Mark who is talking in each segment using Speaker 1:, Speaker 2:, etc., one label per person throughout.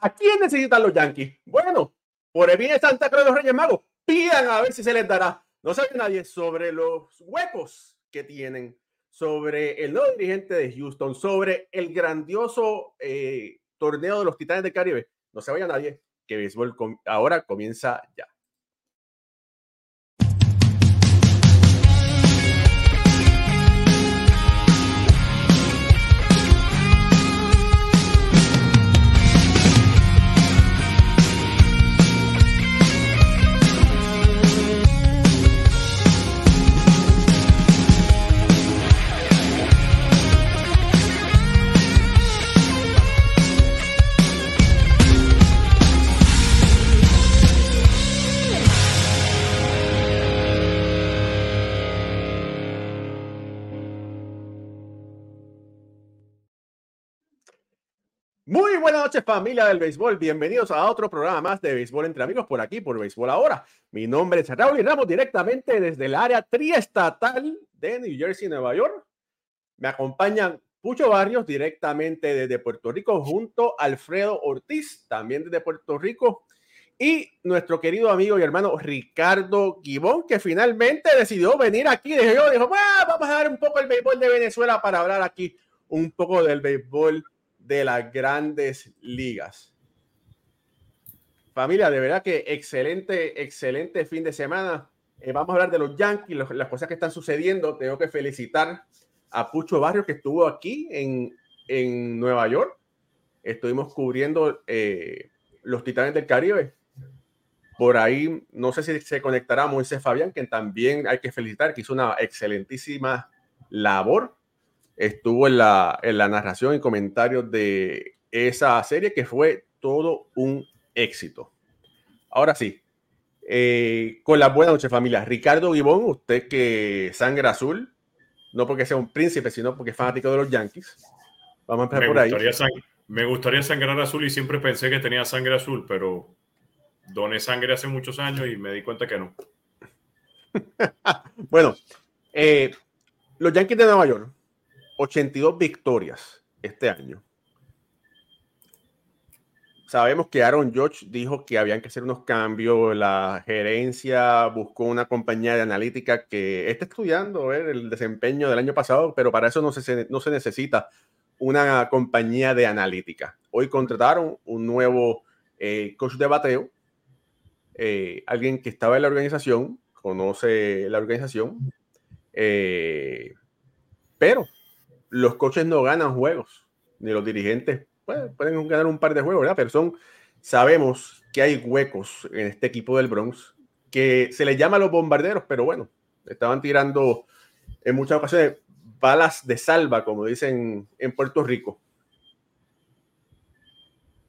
Speaker 1: ¿A quién necesitan los Yankees? Bueno, por el bien de Santa Cruz de los Reyes Magos, pidan a ver si se les dará. No sabe nadie sobre los huecos que tienen, sobre el nuevo dirigente de Houston, sobre el grandioso eh, torneo de los Titanes del Caribe. No se vaya nadie, que béisbol ahora comienza ya. Muy buenas noches familia del béisbol, bienvenidos a otro programa más de béisbol entre amigos por aquí, por béisbol ahora. Mi nombre es Raúl y Ramos directamente desde el área triestatal de New Jersey, Nueva York. Me acompañan Pucho Barrios directamente desde Puerto Rico junto a Alfredo Ortiz, también desde Puerto Rico. Y nuestro querido amigo y hermano Ricardo Gibón, que finalmente decidió venir aquí. Dijo, dijo vamos a dar un poco el béisbol de Venezuela para hablar aquí un poco del béisbol de las grandes ligas. Familia, de verdad que excelente, excelente fin de semana. Eh, vamos a hablar de los Yankees, las cosas que están sucediendo. Tengo que felicitar a Pucho Barrio que estuvo aquí en, en Nueva York. Estuvimos cubriendo eh, los Titanes del Caribe. Por ahí, no sé si se conectará Moisés Fabián, que también hay que felicitar, que hizo una excelentísima labor estuvo en la, en la narración y comentarios de esa serie que fue todo un éxito. Ahora sí, eh, con la buena noche familia. Ricardo Gibón, usted que sangre azul, no porque sea un príncipe, sino porque es fanático de los Yankees. Vamos a empezar por ahí.
Speaker 2: me gustaría sangrar azul y siempre pensé que tenía sangre azul, pero doné sangre hace muchos años y me di cuenta que no.
Speaker 1: bueno, eh, los Yankees de Nueva York 82 victorias este año. Sabemos que Aaron George dijo que habían que hacer unos cambios. La gerencia buscó una compañía de analítica que está estudiando el desempeño del año pasado, pero para eso no se, no se necesita una compañía de analítica. Hoy contrataron un nuevo eh, coach de bateo, eh, alguien que estaba en la organización, conoce la organización, eh, pero los coches no ganan juegos, ni los dirigentes pues, pueden ganar un par de juegos, ¿verdad? Pero son, sabemos que hay huecos en este equipo del Bronx que se les llama los bombarderos, pero bueno, estaban tirando en muchas ocasiones balas de salva, como dicen en Puerto Rico.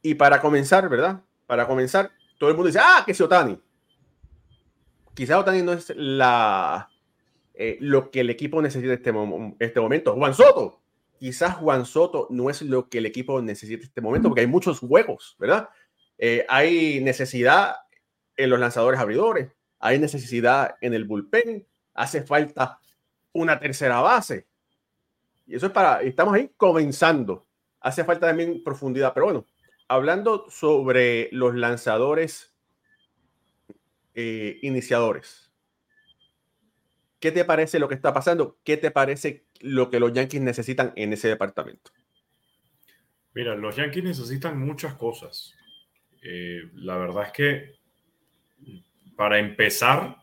Speaker 1: Y para comenzar, ¿verdad? Para comenzar, todo el mundo dice, ah, que es Otani. Quizás Otani no es la, eh, lo que el equipo necesita en este, este, momento. Juan Soto, quizás Juan Soto no es lo que el equipo necesita en este momento, porque hay muchos juegos, ¿verdad? Eh, hay necesidad en los lanzadores abridores, hay necesidad en el bullpen, hace falta una tercera base. Y eso es para, estamos ahí comenzando. Hace falta también profundidad, pero bueno, hablando sobre los lanzadores eh, iniciadores ¿Qué te parece lo que está pasando? ¿Qué te parece lo que los Yankees necesitan en ese departamento?
Speaker 2: Mira, los Yankees necesitan muchas cosas. Eh, la verdad es que para empezar,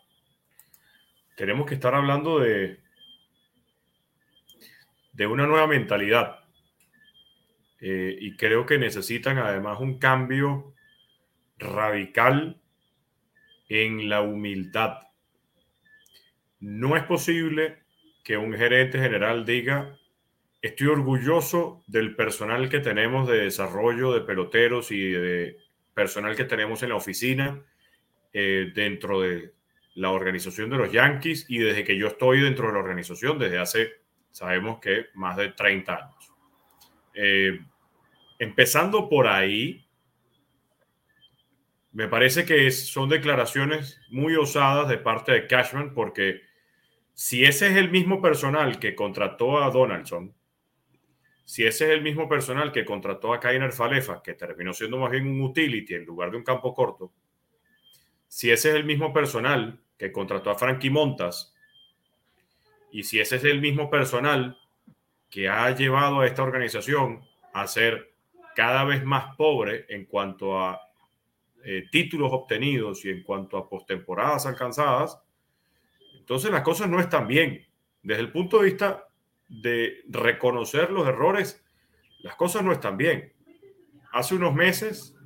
Speaker 2: tenemos que estar hablando de, de una nueva mentalidad. Eh, y creo que necesitan además un cambio radical en la humildad no es posible que un gerente general diga, estoy orgulloso del personal que tenemos de desarrollo de peloteros y de personal que tenemos en la oficina eh, dentro de la organización de los Yankees y desde que yo estoy dentro de la organización desde hace, sabemos que más de 30 años. Eh, empezando por ahí, me parece que son declaraciones muy osadas de parte de Cashman porque si ese es el mismo personal que contrató a Donaldson, si ese es el mismo personal que contrató a Kainer Falefa, que terminó siendo más bien un utility en lugar de un campo corto, si ese es el mismo personal que contrató a Frankie Montas, y si ese es el mismo personal que ha llevado a esta organización a ser cada vez más pobre en cuanto a eh, títulos obtenidos y en cuanto a postemporadas alcanzadas, entonces las cosas no están bien. Desde el punto de vista de reconocer los errores, las cosas no están bien. Hace unos meses,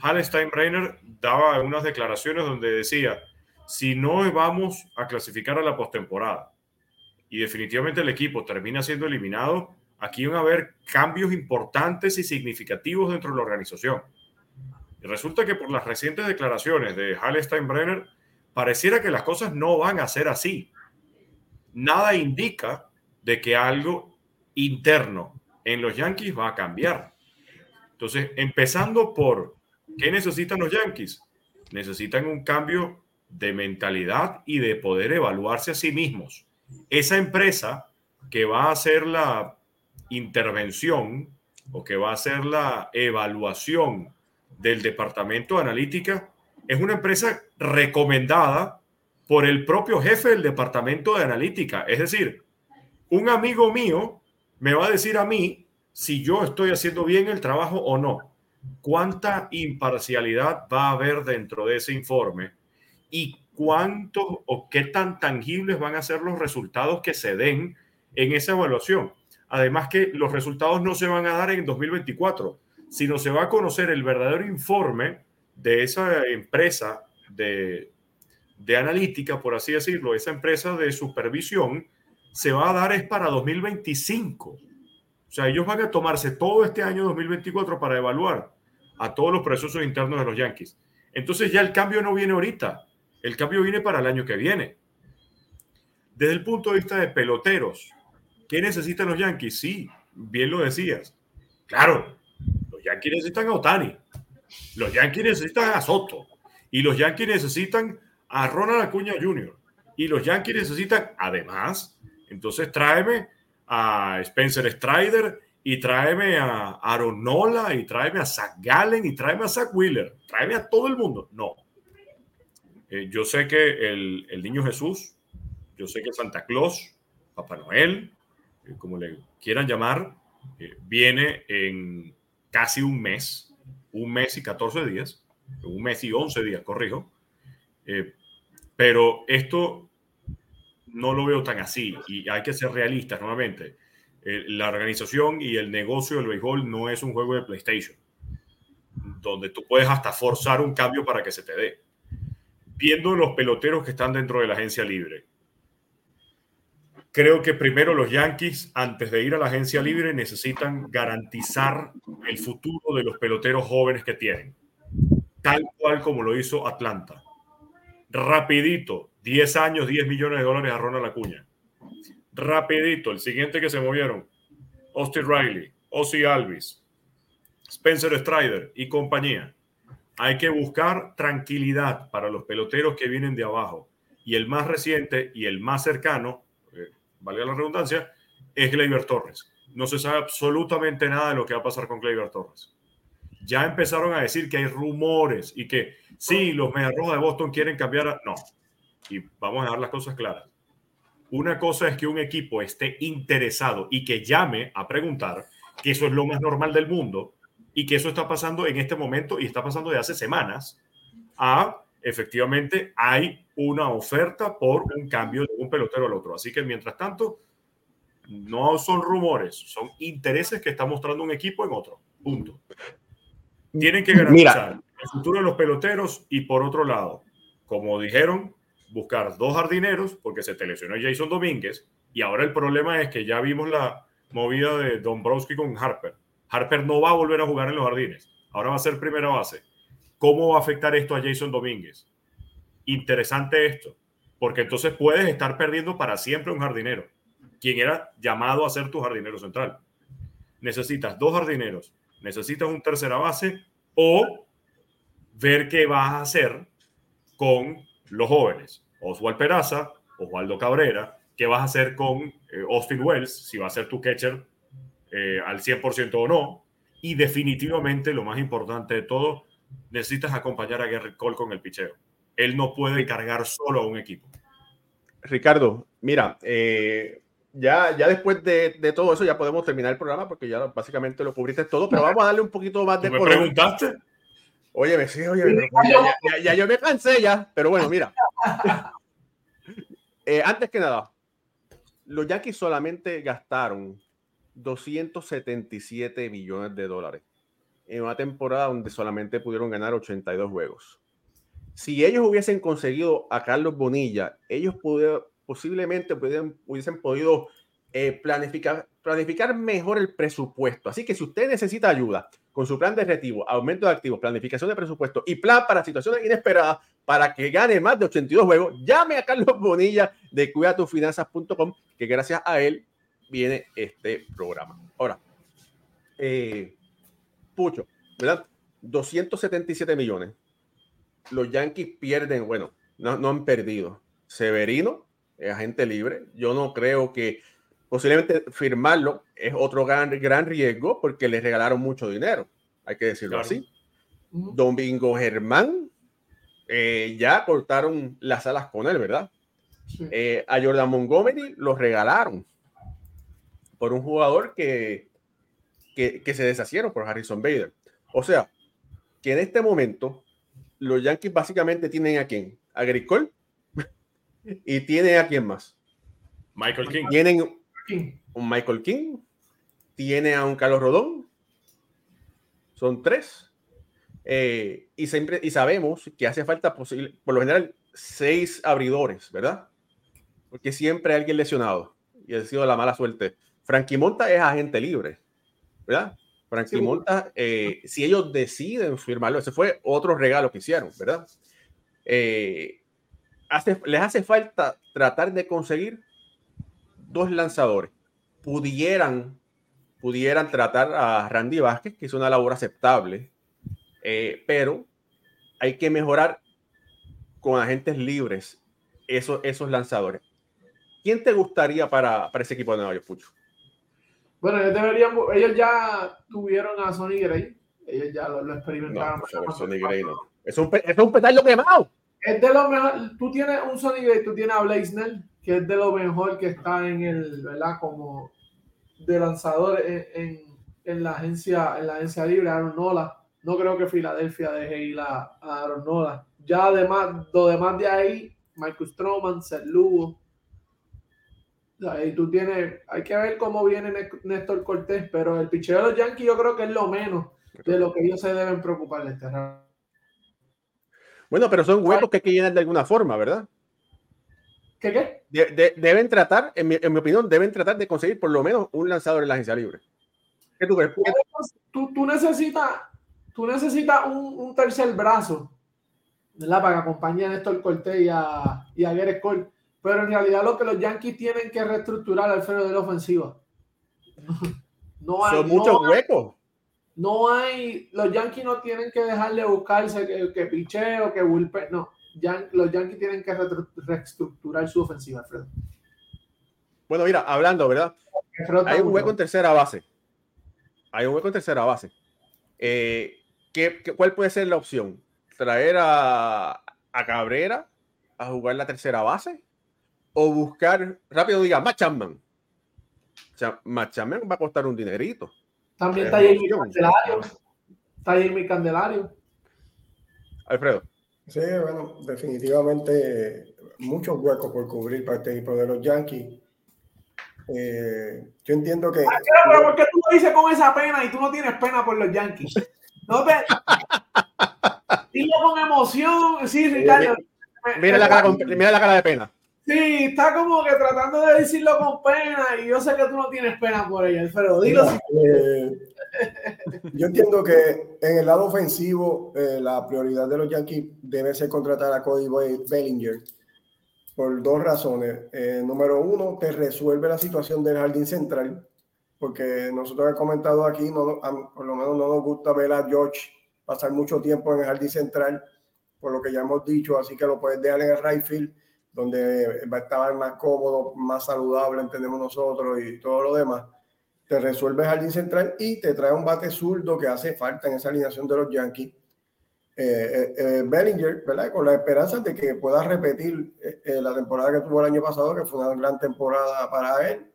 Speaker 2: Hal Steinbrenner daba unas declaraciones donde decía, si no vamos a clasificar a la postemporada y definitivamente el equipo termina siendo eliminado, aquí van a haber cambios importantes y significativos dentro de la organización. Resulta que por las recientes declaraciones de Hal Steinbrenner, pareciera que las cosas no van a ser así. Nada indica de que algo interno en los Yankees va a cambiar. Entonces, empezando por, ¿qué necesitan los Yankees? Necesitan un cambio de mentalidad y de poder evaluarse a sí mismos. Esa empresa que va a hacer la intervención o que va a hacer la evaluación del departamento de analítica es una empresa recomendada por el propio jefe del departamento de analítica. Es decir, un amigo mío me va a decir a mí si yo estoy haciendo bien el trabajo o no. ¿Cuánta imparcialidad va a haber dentro de ese informe? ¿Y cuánto o qué tan tangibles van a ser los resultados que se den en esa evaluación? Además que los resultados no se van a dar en 2024, sino se va a conocer el verdadero informe de esa empresa de, de analítica, por así decirlo, esa empresa de supervisión se va a dar es para 2025. O sea, ellos van a tomarse todo este año 2024 para evaluar a todos los procesos internos de los Yankees. Entonces ya el cambio no viene ahorita, el cambio viene para el año que viene. Desde el punto de vista de peloteros, ¿qué necesitan los Yankees? Sí, bien lo decías. Claro, Yankees necesitan a Otani, los Yankees necesitan a Soto y los Yankees necesitan a Ronald Acuña Jr. Y los Yankees necesitan, además, entonces tráeme a Spencer Strider y tráeme a Aaron Nola y tráeme a Zach Gallen y tráeme a Zach Wheeler. Tráeme a todo el mundo. No. Eh, yo sé que el, niño Jesús, yo sé que Santa Claus, Papá Noel, eh, como le quieran llamar, eh, viene en casi un mes, un mes y 14 días, un mes y 11 días, corrijo. pero esto no lo veo tan así y hay que ser realistas nuevamente. Eh, la organización y el negocio del béisbol no es un juego de PlayStation, donde tú puedes hasta forzar un cambio para que se te dé. Viendo los peloteros que están dentro de la agencia libre, creo que primero los Yankees, antes de ir a la agencia libre, necesitan garantizar el futuro de los peloteros jóvenes que tienen, tal cual como lo hizo Atlanta. Rapidito, 10 años, 10 millones de dólares a Ronald Acuña. Rapidito, el siguiente que se movieron, Austin Riley, Ozzy Alvis, Spencer Strider y compañía. Hay que buscar tranquilidad para los peloteros que vienen de abajo. Y el más reciente y el más cercano, valga la redundancia, es Gleyber Torres. No se sabe absolutamente nada de lo que va a pasar con Gleyber Torres. Ya empezaron a decir que hay rumores y que sí, los Mediarrojas de Boston quieren cambiar a... No, y vamos a dejar las cosas claras. Una cosa es que un equipo esté interesado y que llame a preguntar, que eso es lo más normal del mundo y que eso está pasando en este momento y está pasando de hace semanas, a efectivamente hay una oferta por un cambio de un pelotero al otro. Así que mientras tanto, no son rumores, son intereses que está mostrando un equipo en otro. Punto. Tienen que garantizar el futuro de los peloteros y por otro lado, como dijeron, buscar dos jardineros porque se te lesionó Jason Domínguez y ahora el problema es que ya vimos la movida de Dombrowski con Harper. Harper no va a volver a jugar en los jardines, ahora va a ser primera base. ¿Cómo va a afectar esto a Jason Domínguez? Interesante esto, porque entonces puedes estar perdiendo para siempre un jardinero, quien era llamado a ser tu jardinero central. Necesitas dos jardineros, necesitas un tercera base o ver qué vas a hacer con los jóvenes, Oswald Peraza, Osvaldo Cabrera, ¿qué vas a hacer con eh, Austin Wells si va a ser tu catcher eh, al 100% o no. Y definitivamente, lo más importante de todo, necesitas acompañar a Garrett Cole con el picheo. Él no puede cargar solo a un equipo.
Speaker 1: Ricardo, mira, eh, ya, ya después de, de, todo eso ya podemos terminar el programa porque ya básicamente lo cubriste todo, pero vamos a darle un poquito más de...
Speaker 2: ¿Me preguntaste?
Speaker 1: Oye, sí, oye, ya, ya, ya, yo me cansé ya, pero bueno, mira. Eh, antes que nada, los Yankees solamente gastaron 277 millones de dólares en una temporada donde solamente pudieron ganar 82 juegos. Si ellos hubiesen conseguido a Carlos Bonilla, ellos pudieron, posiblemente hubiesen podido eh, planificar, planificar mejor el presupuesto. Así que si usted necesita ayuda con su plan de retiro, aumento de activos, planificación de presupuesto y plan para situaciones inesperadas para que gane más de 82 juegos, llame a Carlos Bonilla de cuidatufinanzas.com, que gracias a él viene este programa. Ahora, eh, Pucho, ¿verdad? 277 millones. Los Yankees pierden, bueno, no, no han perdido. Severino es agente libre. Yo no creo que posiblemente firmarlo es otro gran, gran riesgo porque le regalaron mucho dinero, hay que decirlo así. Domingo Germán, eh, ya cortaron las alas con él, ¿verdad? Eh, a Jordan Montgomery lo regalaron por un jugador que, que, que, se deshacieron por Harrison Bader. O sea, que en este momento los Yankees básicamente tienen a quién? A Gricol y tiene a quién más.
Speaker 2: Michael King.
Speaker 1: Tienen un Michael King, tiene a un Carlos Rodón. Son tres. Eh, y, siempre, y sabemos que hace falta, posible, por lo general, seis abridores, ¿verdad? Porque siempre hay alguien lesionado y ha sido la mala suerte. Frankie Monta es agente libre, ¿verdad? Frankie Monta, eh, si ellos deciden firmarlo, ese fue otro regalo que hicieron, ¿verdad? Eh, les hace falta tratar de conseguir dos lanzadores. Pudieran, pudieran tratar a Randy Vázquez, que es una labor aceptable, eh, pero hay que mejorar con agentes libres esos, esos lanzadores. ¿Quién te gustaría para, para ese equipo de Nueva York, Pucho?
Speaker 3: Bueno, ellos, deberían, ellos ya tuvieron a Sonny Gray. Ellos ya lo, lo experimentaron.
Speaker 1: No, Sonny Gray no. Es un, es un petardo quemado.
Speaker 3: Es de lo mejor. Tú tienes un Sonny Gray, tú tienes a Blaisner, que es de lo mejor que está en el, ¿verdad? Como de lanzador en, en, la agencia, en la agencia libre, Aaron Nola. No creo que Filadelfia deje ir a, a Aaron Nola. Ya además, lo demás de ahí, Michael Stroman, Seth Lugo. Ahí tú tienes, hay que ver cómo viene Néstor Cortés, pero el picheo de los Yankees yo creo que es lo menos de lo que ellos se deben preocupar de este
Speaker 1: Bueno, pero son huecos que hay que llenar de alguna forma, ¿verdad?
Speaker 3: ¿Qué qué?
Speaker 1: deben tratar, en mi, en mi, opinión, deben tratar de conseguir por lo menos un lanzador en la agencia libre.
Speaker 3: ¿Qué tú crees? Tú, tú necesitas, tú necesitas un, un, tercer brazo, ¿verdad? Para que acompañe a Néstor Cortés y a, y a Cole. Pero en realidad lo que los Yankees tienen que reestructurar al freno de la ofensiva.
Speaker 1: No hay, Son muchos no huecos.
Speaker 3: no hay, los Yankees no tienen que dejarle buscarse que, que picheo, que bullpen, no los Yankees tienen que reestructurar su ofensiva, Alfredo.
Speaker 1: Bueno, mira, hablando, ¿verdad? Hay un hueco en tercera base. Hay un hueco en tercera base. Eh, ¿qué, cuál puede ser la opción? ¿Traer a, a, Cabrera a jugar la tercera base? ¿O buscar, rápido diga, sea, Machapman va a costar un dinerito.
Speaker 3: También está Jamie Candelario. Está Jamie Candelario.
Speaker 1: Alfredo.
Speaker 4: Sí, bueno, definitivamente muchos huecos por cubrir para este equipo de los Yankees. Eh, yo entiendo que.
Speaker 3: Ah, pero ¿por qué tú lo dices con esa pena y tú no tienes pena por los Yankees? No te. Dilo con emoción. Sí, Ricardo.
Speaker 1: Mira, la cara, mira la cara de pena.
Speaker 3: Sí, está como que tratando de decirlo con pena y yo sé que tú no tienes pena por ella, pero dilo.
Speaker 4: eh, yo entiendo que en el lado ofensivo eh, la prioridad de los Yankees debe ser contratar a Cody Bellinger por dos razones. Eh, número uno, te resuelve la situación del jardín central, porque nosotros hemos comentado aquí, no, por lo menos no nos gusta ver a George pasar mucho tiempo en el jardín central, por lo que ya hemos dicho, así que lo puedes dejar en el right field donde va a estar más cómodo, más saludable, entendemos nosotros y todo lo demás. te resuelve el jardín central y te trae un bate zurdo que hace falta en esa alineación de los Yankees. Eh, eh, Bellinger, ¿verdad? Con la esperanza de que pueda repetir la temporada que tuvo el año pasado, que fue una gran temporada para él.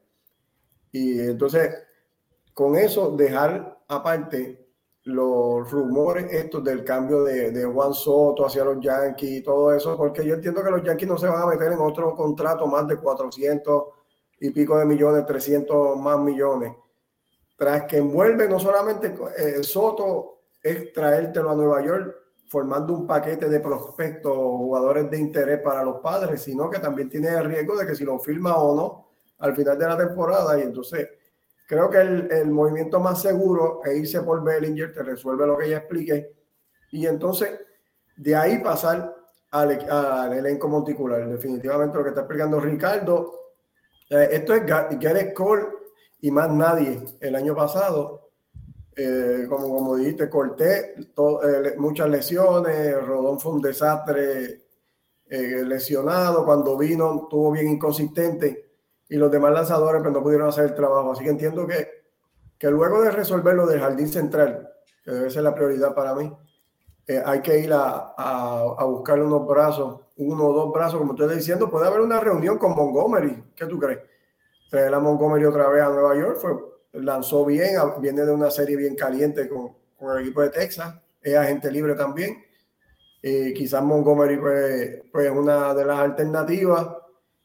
Speaker 4: Y entonces, con eso, dejar aparte los rumores estos del cambio de, de, Juan Soto hacia los Yankees y todo eso, porque yo entiendo que los Yankees no se van a meter en otro contrato más de 400 y pico de millones, 300 más millones. Tras que envuelve no solamente eh, Soto, es traértelo a Nueva York formando un paquete de prospectos, jugadores de interés para los padres, sino que también tiene el riesgo de que si lo firma o no al final de la temporada y entonces Creo que el, el, movimiento más seguro es irse por Bellinger, te resuelve lo que ya expliqué, y entonces de ahí pasar al, al elenco monticular. Definitivamente lo que está explicando Ricardo, eh, esto es Gareth Cole y más nadie el año pasado. Eh, como, como dijiste, corté eh, muchas lesiones, Rodón fue un desastre lesionado, cuando vino estuvo bien inconsistente y los demás lanzadores pues, no pudieron hacer el trabajo. Así que entiendo que, que luego de resolver lo del jardín central, que debe ser la prioridad para mí, eh, hay que ir a, a, a, unos brazos, uno o dos brazos, como estoy diciendo. Puede haber una reunión con Montgomery. ¿Qué tú crees? Traer a Montgomery otra vez a Nueva York, fue, lanzó bien, viene de una serie bien caliente con, con el equipo de Texas, es agente libre también. Eh, quizás Montgomery pues, pues una de las alternativas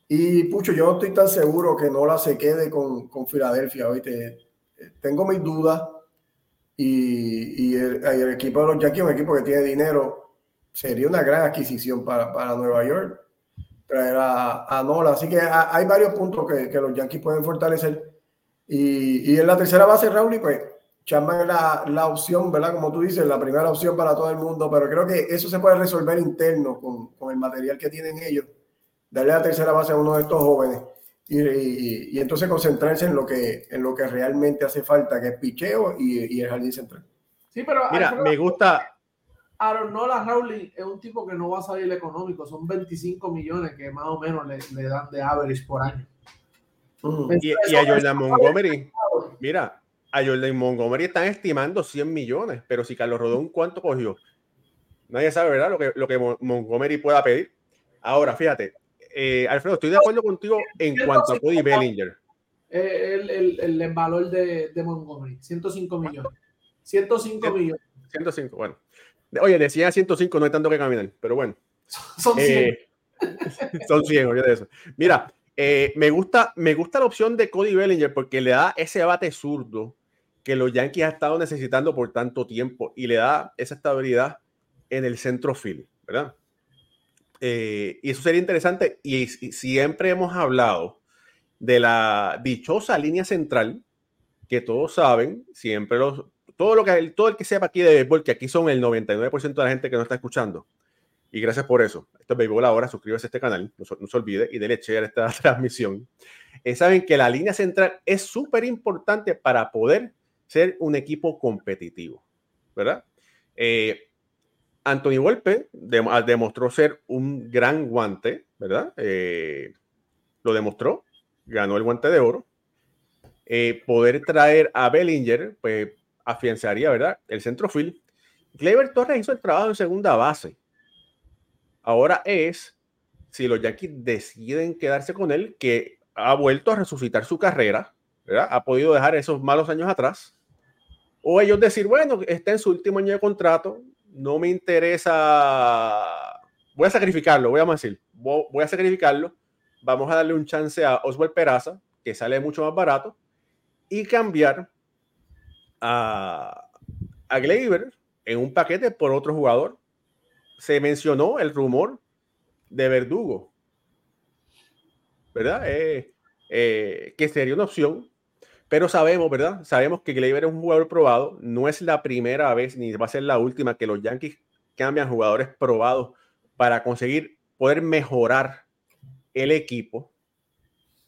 Speaker 4: y Pucho, yo no estoy tan seguro que Nola se quede con, con Filadelfia. ¿oíste? Tengo mis dudas. Y, y, el, equipo de los Yankees, un equipo que tiene dinero, sería una gran adquisición para, para Nueva York traer a, a, Nola. Así que hay varios puntos que, que, los Yankees pueden fortalecer. Y, y en la tercera base, Raúl, pues Chapman es la, la, opción, ¿verdad? Como tú dices, la primera opción para todo el mundo, pero creo que eso se puede resolver interno con, con el material que tienen ellos darle la tercera base a uno de estos jóvenes y, y, entonces concentrarse en lo que en lo que realmente hace falta, que es picheo y, y el jardín central.
Speaker 3: Sí, pero
Speaker 1: mira, me gusta.
Speaker 3: Aaron Nola Rowley es un tipo que no va a salir económico, son 25 millones que más o menos le, le dan de average por año.
Speaker 1: Mm. Y, y, a Jordan Montgomery, mira, a Jordan Montgomery están estimando 100 millones, pero si Carlos Rodón, ¿cuánto cogió? Nadie sabe, ¿verdad? Lo que, lo que Montgomery pueda pedir. Ahora, fíjate, eh, Alfredo, estoy de acuerdo contigo en cuanto a Cody Bellinger.
Speaker 3: El, el, el, valor de, de, Montgomery, 105 millones. 105 millones.
Speaker 1: 105, bueno. Oye, decía 105, no hay tanto que caminar, pero bueno.
Speaker 3: Son 100. Eh,
Speaker 1: son 100, oye de eso. Mira, eh, me, gusta, me gusta la opción de Cody Bellinger porque le da ese bate zurdo que los Yankees han estado necesitando por tanto tiempo y le da esa estabilidad en el centro field, ¿verdad? Eh, y eso sería interesante. Y, siempre hemos hablado de la dichosa línea central, que todos saben, siempre los, todo lo que todo el que sepa aquí de béisbol, que aquí son el 99% de la gente que nos está escuchando. Y gracias por eso. Esto es Béisbol ahora, suscríbase a este canal, no, no se olvide y share a esta transmisión. Eh, saben que la línea central es súper importante para poder ser un equipo competitivo, ¿verdad? Eh, Anthony Volpe demostró ser un gran guante, ¿verdad? Eh, lo demostró, ganó el guante de oro. Eh, poder traer a Bellinger, pues afianzaría, ¿verdad? El centrofield. Clever Torres hizo el trabajo en segunda base. Ahora es, si los Yankees deciden quedarse con él, que ha vuelto a resucitar su carrera, ¿verdad? Ha podido dejar esos malos años atrás. O ellos decir, bueno, está en su último año de contrato, no me interesa, voy a sacrificarlo, voy a decir, voy a sacrificarlo, vamos a darle un chance a Oswald Peraza, que sale mucho más barato, y cambiar a, a en un paquete por otro jugador. Se mencionó el rumor de Verdugo, ¿verdad? Eh, eh, que sería una opción pero sabemos, ¿verdad? Sabemos que Gleyber es un jugador probado. No es la primera vez ni va a ser la última que los Yankees cambian jugadores probados para conseguir poder mejorar el equipo.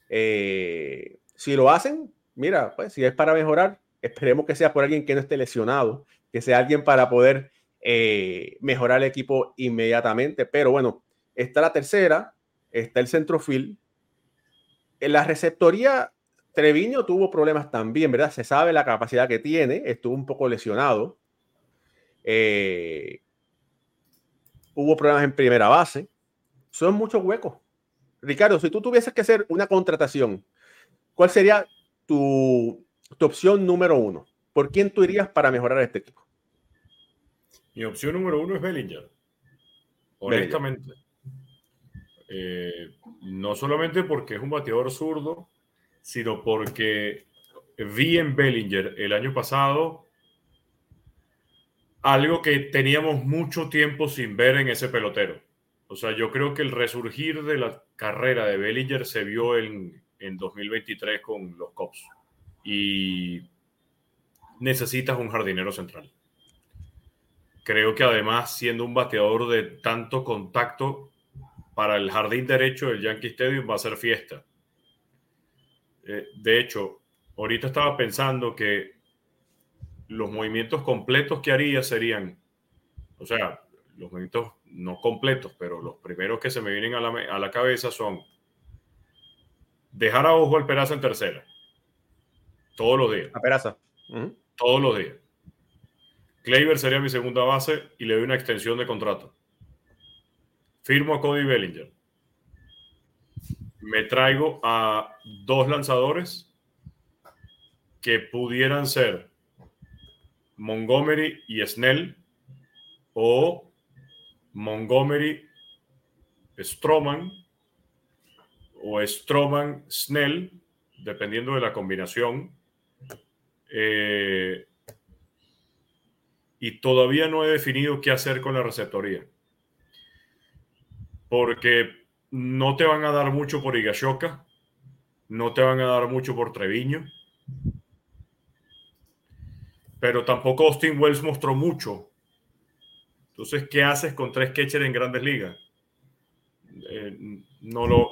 Speaker 1: Eh, si lo hacen, mira, pues si es para mejorar, esperemos que sea por alguien que no esté lesionado, que sea alguien para poder eh, mejorar el equipo inmediatamente. Pero bueno, está la tercera, está el centrofield. En la receptoría Treviño tuvo problemas también, ¿verdad? Se sabe la capacidad que tiene, estuvo un poco lesionado. Eh, hubo problemas en primera base. Son muchos huecos. Ricardo, si tú tuvieses que hacer una contratación, ¿cuál sería tu, opción número uno? ¿Por quién tú irías para mejorar este equipo?
Speaker 2: Mi opción número uno es Bellinger. Honestamente. Eh, no solamente porque es un bateador zurdo, sino porque vi en Bellinger el año pasado algo que teníamos mucho tiempo sin ver en ese pelotero. O sea, yo creo que el resurgir de la carrera de Bellinger se vio en, en 2023 con los Cubs. Y necesitas un jardinero central. Creo que además, siendo un bateador de tanto contacto, para el jardín derecho del Yankee Stadium va a ser fiesta. Eh, de hecho, ahorita estaba pensando que los movimientos completos que haría serían, o sea, los movimientos no completos, pero los primeros que se me vienen a la, a la cabeza son dejar a Ojo al Peraza en tercera, todos los días.
Speaker 1: A Peraza.
Speaker 2: Todos los días. Kleiber sería mi segunda base y le doy una extensión de contrato. Firmo a Cody Bellinger. Me traigo a dos lanzadores que pudieran ser Montgomery y Snell o Montgomery Stroman o Stroman Snell, dependiendo de la combinación. Eh, y todavía no he definido qué hacer con la receptoría porque no te van a dar mucho por Igashoka, no te van a dar mucho por Treviño, pero tampoco Austin Wells mostró mucho. Entonces, ¿qué haces con tres catchers en grandes ligas? Eh, no lo.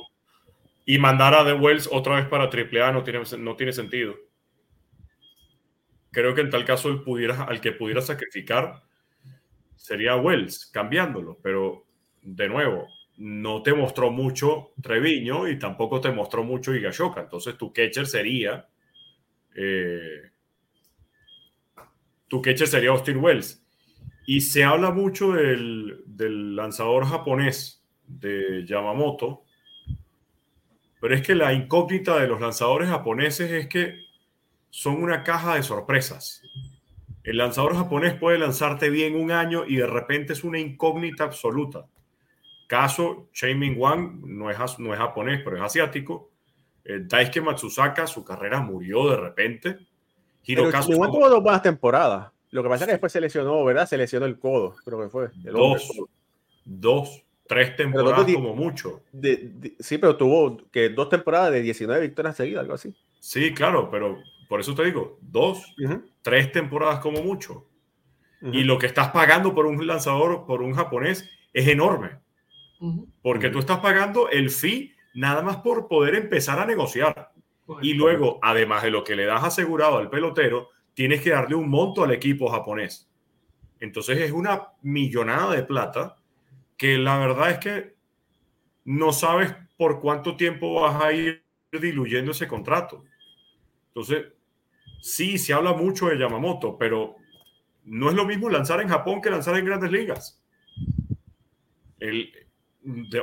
Speaker 2: Y mandar a The Wells otra vez para AAA no tiene, no tiene sentido. Creo que en tal caso el pudiera, al que pudiera sacrificar sería Wells, cambiándolo, pero de nuevo, no te mostró mucho Treviño y tampoco te mostró mucho Igashoka. Entonces tu catcher sería. Eh, tu catcher sería Austin Wells. Y se habla mucho del, del, lanzador japonés de Yamamoto. Pero es que la incógnita de los lanzadores japoneses es que son una caja de sorpresas. El lanzador japonés puede lanzarte bien un año y de repente es una incógnita absoluta. Caso, Ming Wang no es, no es japonés, pero es asiático. Eh, Daisuke Matsusaka, su carrera murió de repente.
Speaker 1: Hirokazu Pero tuvo dos buenas temporadas. Lo que pasa es que después se lesionó, ¿verdad? Se lesionó el codo, creo que fue.
Speaker 2: dos, dos, tres temporadas como mucho.
Speaker 1: sí, pero tuvo que dos temporadas de 19 victorias seguidas, algo así.
Speaker 2: Sí, claro, pero por eso te digo, dos, tres temporadas como mucho. Y lo que estás pagando por un lanzador, por un japonés, es enorme. Porque tú estás pagando el fee nada más por poder empezar a negociar. Y luego, además de lo que le das asegurado al pelotero, tienes que darle un monto al equipo japonés. Entonces es una millonada de plata que la verdad es que no sabes por cuánto tiempo vas a ir diluyendo ese contrato. Entonces, sí, se habla mucho de Yamamoto, pero no es lo mismo lanzar en Japón que lanzar en grandes ligas. El,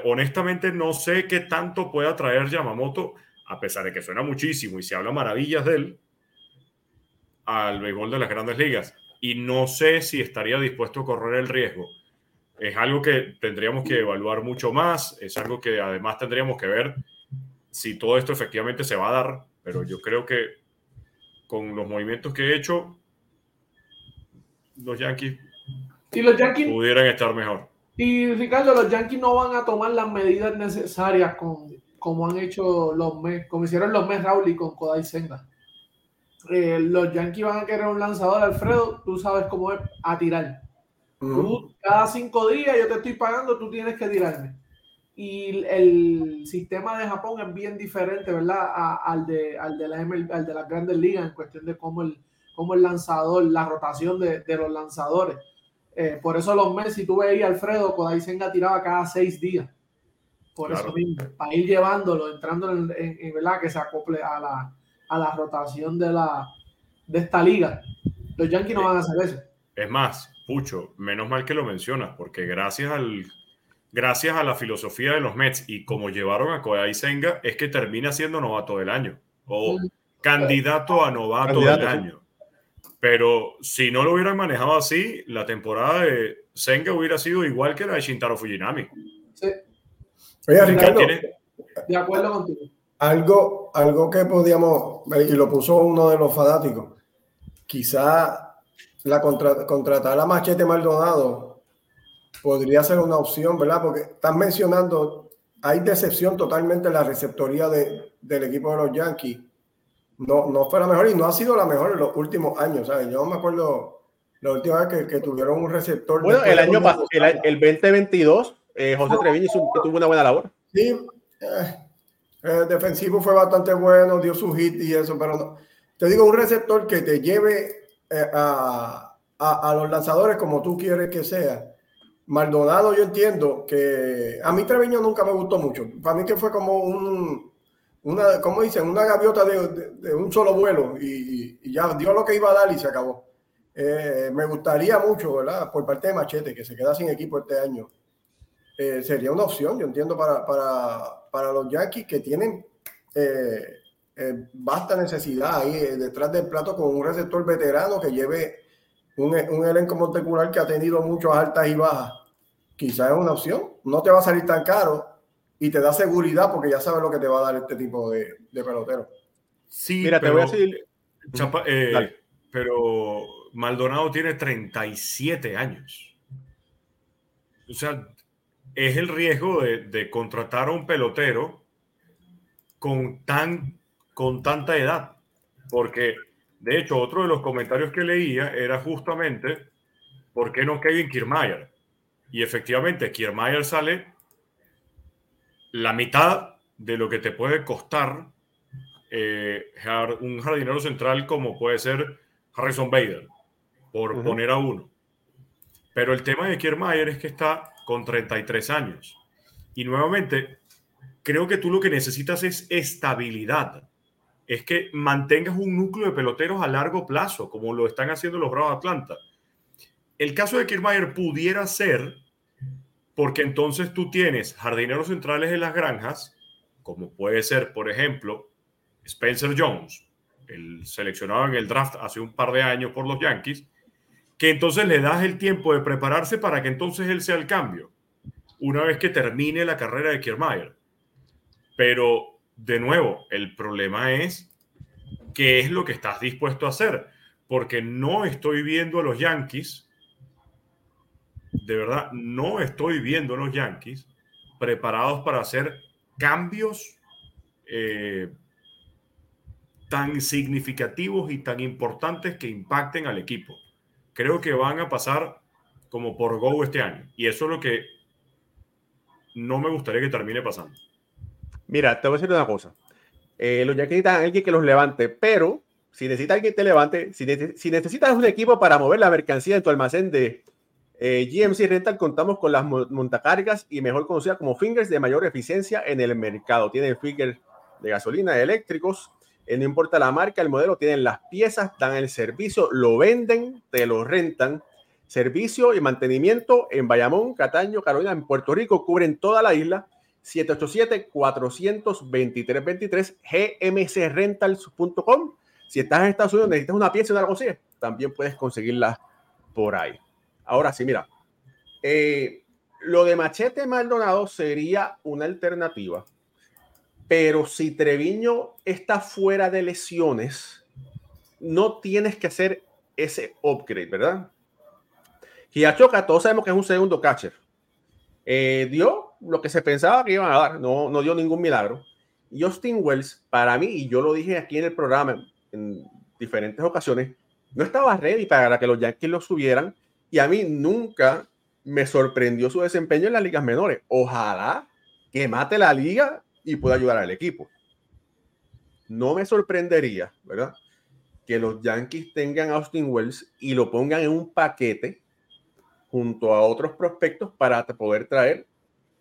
Speaker 2: honestamente no sé qué tanto pueda traer Yamamoto, a pesar de que suena muchísimo y se habla maravillas de él, al béisbol de las grandes ligas. Y no sé si estaría dispuesto a correr el riesgo. Es algo que tendríamos que evaluar mucho más, es algo que además tendríamos que ver si todo esto efectivamente se va a dar, pero yo creo que con los movimientos que he hecho, los Yankees,
Speaker 3: y los Yankees
Speaker 2: pudieran estar mejor.
Speaker 3: Y Ricardo, los Yankees no van a tomar las medidas necesarias con, como han hecho los Mets, como hicieron los Mets Raúl y con Kodai Senga. Eh, los Yankees van a querer un lanzador, Alfredo, tú sabes cómo es, a tirar. cada cinco días yo te estoy pagando, tú tienes que tirarme. Y el sistema de Japón es bien diferente, ¿verdad? al, de, al, de la al de las grandes ligas en cuestión de cómo el, cómo el lanzador, la rotación de, de los lanzadores. Eh, por eso los meses, si tú veías Alfredo, Kodai Senga tiraba cada seis días. Por eso mismo, para ir llevándolo, entrando en, en, ¿verdad? Que se acople a la, a la rotación de, la, de esta liga. Los Yankees no van a hacer eso.
Speaker 2: Es más, Pucho, menos mal que lo mencionas, porque gracias al gracias a la filosofía de los Mets y como llevaron a Kodai Senga, es que termina siendo novato del año o candidato a novato del año. Pero si no lo hubieran manejado así, la temporada de Senga hubiera sido igual que la de Shintaro Fujinami.
Speaker 3: Sí.
Speaker 4: Oye, Ricardo,
Speaker 3: de acuerdo contigo.
Speaker 4: Algo, algo que podíamos, y lo puso uno de los fanáticos, quizá la contratar a Machete Maldonado podría ser una opción, ¿verdad? Porque están mencionando, hay decepción totalmente en la receptoría de, del equipo de los Yankees. No, no fue la mejor y no ha sido la mejor en los últimos años, ¿sabes? Yo me acuerdo la última vez que, tuvieron un receptor.
Speaker 1: Bueno, el año pasado, el, el, 2022, eh, José Treviño tuvo una buena labor.
Speaker 4: Sí, eh, el defensivo fue bastante bueno, dio su hit y eso, pero no. Te digo, un receptor que te lleve eh, a, a, a, los lanzadores como tú quieres que sea Maldonado yo entiendo que a mí Treviño nunca me gustó mucho. Para mí que fue como un, una, ¿cómo dicen? Una gaviota de, un solo vuelo y, ya dio lo que iba a dar y se acabó. Eh, me gustaría mucho, ¿verdad? Por parte de Machete, que se queda sin equipo este año. Eh, sería una opción, yo entiendo, para, para, para los Yankees que tienen eh, basta necesidad ahí detrás del plato con un receptor veterano que lleve un, un elenco molecular que ha tenido muchas altas y bajas, quizás es una opción. No te va a salir tan caro y te da seguridad porque ya sabes lo que te va a dar este tipo de, de pelotero.
Speaker 2: Sí, Mira, te voy a decir. Eh, pero Maldonado tiene 37 años. O sea, es el riesgo de, de contratar a un pelotero con, tan, con tanta edad. Porque de hecho, otro de los comentarios que leía era justamente ¿por qué no Kevin Kiermaier? Y efectivamente, Kiermaier sale la mitad de lo que te puede costar eh, un jardinero central como puede ser Harrison Bader, por poner a uno. Pero el tema de Kiermaier es que está con 33 años. Y nuevamente, creo que tú lo que necesitas es estabilidad es que mantengas un núcleo de peloteros a largo plazo, como lo están haciendo los Bravos de Atlanta. El caso de Kiermaier pudiera ser porque entonces tú tienes jardineros centrales en las granjas, como puede ser, por ejemplo, Spencer Jones, el seleccionado en el draft hace un par de años por los Yankees, que entonces le das el tiempo de prepararse para que entonces él sea el cambio, una vez que termine la carrera de Kiermaier. Pero de nuevo, el problema es qué es lo que estás dispuesto a hacer, porque no estoy viendo a los Yankees, de verdad, no estoy viendo a los Yankees preparados para hacer cambios eh, tan significativos y tan importantes que impacten al equipo. Creo que van a pasar como por go este año. Y eso es lo que no me gustaría que termine pasando.
Speaker 1: Mira, te voy a decir una cosa. Eh, los Yankees necesitan alguien que los levante, pero si necesitas alguien que te levante, si, necesitas un equipo para mover la mercancía en tu almacén de eh, GMC Rental, contamos con las montacargas y mejor conocida como fingers de mayor eficiencia en el mercado. Tienen fingers de gasolina, eléctricos, eh, no importa la marca, el modelo, tienen las piezas, dan el servicio, lo venden, te lo rentan. Servicio y mantenimiento en Bayamón, Cataño, Carolina, en Puerto Rico, cubren toda la isla 787-423-23, gmcrentals.com. Si estás en Estados Unidos, necesitas una pieza y una cosa también puedes conseguirla por ahí. Ahora sí, mira, eh, lo de Machete Maldonado sería una alternativa, pero si Treviño está fuera de lesiones, no tienes que hacer ese upgrade, ¿verdad? Giachoca, todos sabemos que es un segundo catcher. Eh, dio lo que se pensaba que iban a dar, no, no dio ningún milagro. Justin Wells, para mí, y yo lo dije aquí en el programa en diferentes ocasiones, no estaba ready para que los Yankees lo subieran y a mí nunca me sorprendió su desempeño en las ligas menores. Ojalá que mate la liga y pueda ayudar al equipo. No me sorprendería, ¿verdad? Que los Yankees tengan a Austin Wells y lo pongan en un paquete junto a otros prospectos para poder traer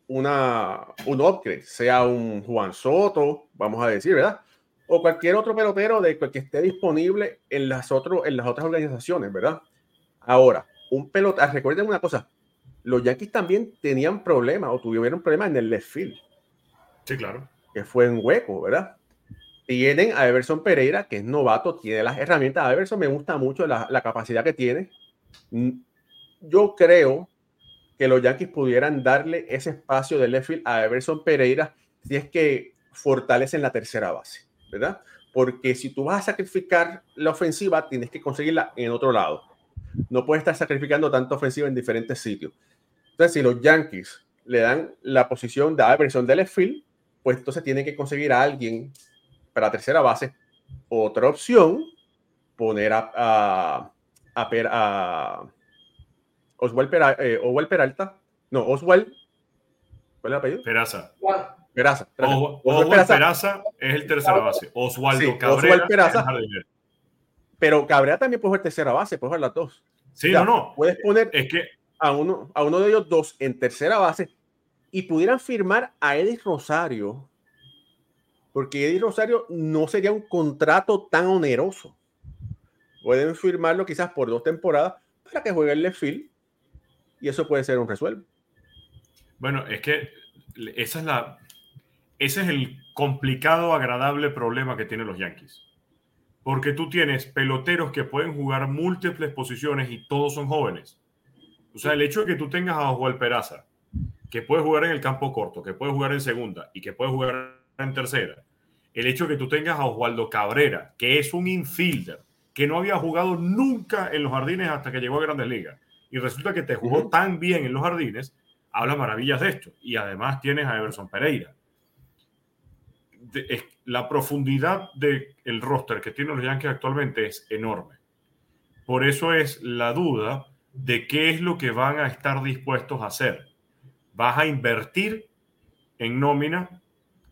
Speaker 1: una, un upgrade, sea un Juan Soto, vamos a decir, ¿verdad? o cualquier otro pelotero de que esté disponible en las, en las otras organizaciones, ¿verdad? Ahora, un pelotero, recuerden una cosa, los Yankees también tenían problemas o tuvieron problemas en el left field.
Speaker 2: Sí, claro.
Speaker 1: Que fue en hueco, ¿verdad? Tienen a Everson Pereira, que es novato, tiene las herramientas. A Everson me gusta mucho la, la capacidad que tiene. Mm, yo creo que los Yankees pudieran darle ese espacio de left field a Everson Pereira si es que fortalecen la tercera base. ¿verdad? Porque si tú vas a sacrificar la ofensiva, tienes que conseguirla en otro lado. No puedes estar sacrificando tanta ofensiva en diferentes sitios. Entonces, si los Yankees le dan la posición de Iverson del field, pues entonces tienen que conseguir a alguien para tercera base. Otra opción, poner a, a, a, Oswald, eh, Peralta. No, Oswald.
Speaker 2: ¿Cuál es el apellido? Peraza.
Speaker 1: Peraza.
Speaker 2: Oswald Peraza. es el tercera base. Oswaldo Cabrera.
Speaker 1: Peraza, pero Cabrera también puede ser tercera base, puede jugar las dos.
Speaker 2: Sí, no, no.
Speaker 1: Puedes poner es que... a, uno, a uno de ellos dos en tercera base y pudieran firmar a Eddie Rosario, porque Eddie Rosario no sería un contrato tan oneroso. Pueden firmarlo quizás por dos temporadas para que juegue el left field y eso puede ser un resuelvo.
Speaker 2: Bueno, es que esa es la ese es el complicado, agradable problema que tienen los Yankees. Porque tú tienes peloteros que pueden jugar múltiples posiciones y todos son jóvenes. O sea, el hecho de que tú tengas a Oswald Peraza, que puede jugar en el campo corto, que puede jugar en segunda y que puede jugar en tercera. El hecho de que tú tengas a Oswaldo Cabrera, que es un infielder, que no había jugado nunca en los jardines hasta que llegó a Grandes Ligas. Y resulta que te jugó tan bien en los jardines, habla maravillas de esto. Y además tienes a Everson Pereira la profundidad del el roster que tienen los Yankees actualmente es enorme. Por eso es la duda de qué es lo que van a estar dispuestos a hacer. ¿Vas a invertir en nómina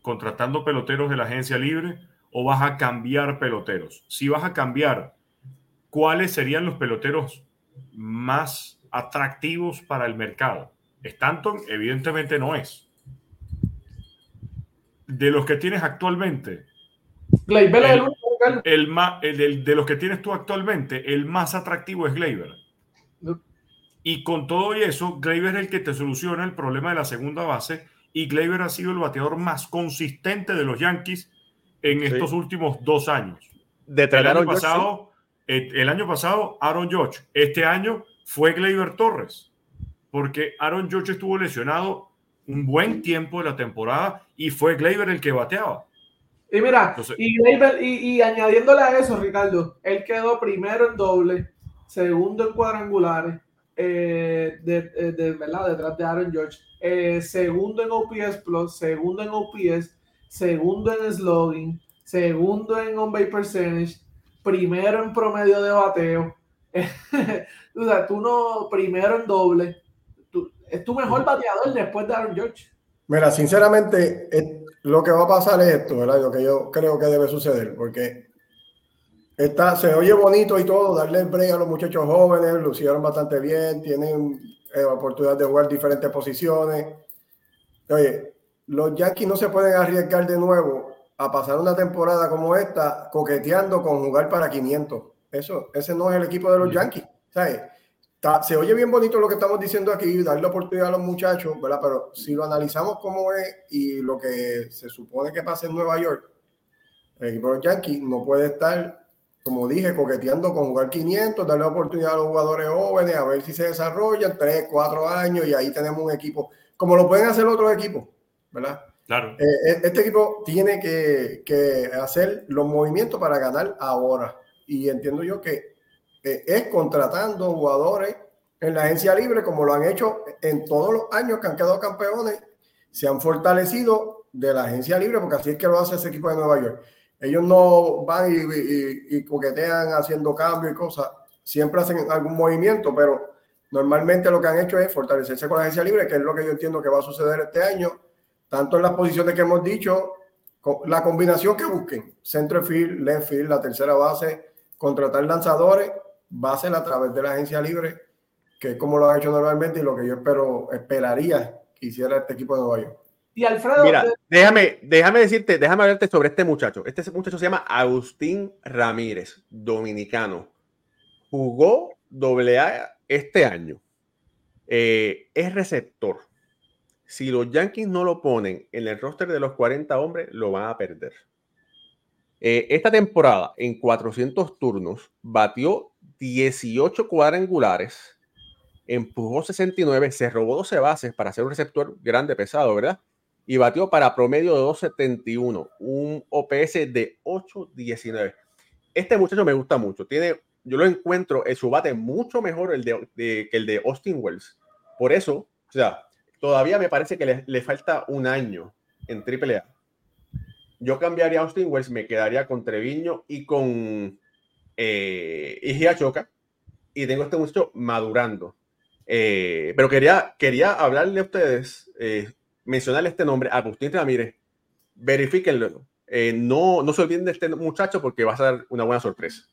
Speaker 2: contratando peloteros de la agencia libre o vas a cambiar peloteros? Si vas a cambiar, ¿cuáles serían los peloteros más atractivos para el mercado? Stanton evidentemente no es de los que tienes actualmente, el, más, de los que tienes tú actualmente, el más atractivo es Gleyber. Y con todo y eso, Gleyber es el que te soluciona el problema de la segunda base y Gleyber ha sido el bateador más consistente de los Yankees en estos últimos dos años. El, año pasado, eh, el año pasado, Aaron George. Este año fue Gleyber Torres, porque Aaron George estuvo lesionado un buen tiempo de la temporada y fue Gleyber el que bateaba.
Speaker 3: Y mira, y, Gleyber, y, añadiéndole a eso, Ricardo, él quedó primero en doble, segundo en cuadrangulares, eh, de, de, ¿verdad? detrás de Aaron George, eh, segundo en OPS Plus, segundo en OPS, segundo en slogan, segundo en on-base percentage, primero en promedio de bateo. o sea, tú no, primero en doble, es tu mejor bateador después de Aaron George.
Speaker 4: Mira, sinceramente, lo que va a pasar es esto, ¿verdad? Lo que yo creo que debe suceder, porque está, se oye bonito y todo, darle el break a los muchachos jóvenes, lucieron bastante bien, tienen eh, oportunidad de jugar diferentes posiciones. Oye, los Yankees no se pueden arriesgar de nuevo a pasar una temporada como esta coqueteando con jugar para 500. Eso, ese no es el equipo de los Yankees. ¿sabes? Se oye bien bonito lo que estamos diciendo aquí, darle oportunidad a los muchachos, ¿verdad? Pero si lo analizamos como es y lo que se supone que pasa en Nueva York, el equipo de los Yankees no puede estar, como dije, coqueteando con jugar 500, darle oportunidad a los jugadores jóvenes, a ver si se desarrollan 3, 4 años y ahí tenemos un equipo, como lo pueden hacer otros equipos, ¿verdad?
Speaker 2: Claro.
Speaker 4: Eh, este equipo tiene que, que hacer los movimientos para ganar ahora. Y entiendo yo que eh, es contratando jugadores en la agencia libre, como lo han hecho en todos los años que han quedado campeones, se han fortalecido de la agencia libre, porque así es que lo hace ese equipo de Nueva York. Ellos no van y, coquetean haciendo cambios y cosas, siempre hacen algún movimiento, pero normalmente lo que han hecho es fortalecerse con la agencia libre, que es lo que yo entiendo que va a suceder este año, tanto en las posiciones que hemos dicho, la combinación que busquen, centro field, left field, la tercera base, contratar lanzadores va a ser a través de la agencia libre, que es como lo ha hecho normalmente y lo que yo espero, esperaría que hiciera este equipo de Nueva York.
Speaker 3: Y Alfredo.
Speaker 1: Mira, déjame, déjame decirte, déjame hablarte sobre este muchacho. Este muchacho se llama Agustín Ramírez, dominicano. Jugó doble A este año. Eh, es receptor. Si los Yankees no lo ponen en el roster de los 40 hombres, lo van a perder. Eh, esta temporada, en 400 turnos, batió 18 cuadrangulares, empujó 69, se robó 12 bases para ser un receptor grande, pesado, ¿verdad? Y batió para promedio de 271, un OPS de 819. Este muchacho me gusta mucho. Tiene, yo lo encuentro en su bate mucho mejor el de, que el de Austin Wells. Por eso, o sea, todavía me parece que le, le falta un año en AAA. Yo cambiaría Austin Wells, me quedaría con Treviño y con eh, Choca. Y tengo este muchacho madurando. Eh, pero quería, quería hablarle a ustedes, eh, mencionarle este nombre, Agustín Ramírez. Verifíquenlo. Eh, no, no se olviden de este muchacho porque va a ser una buena sorpresa.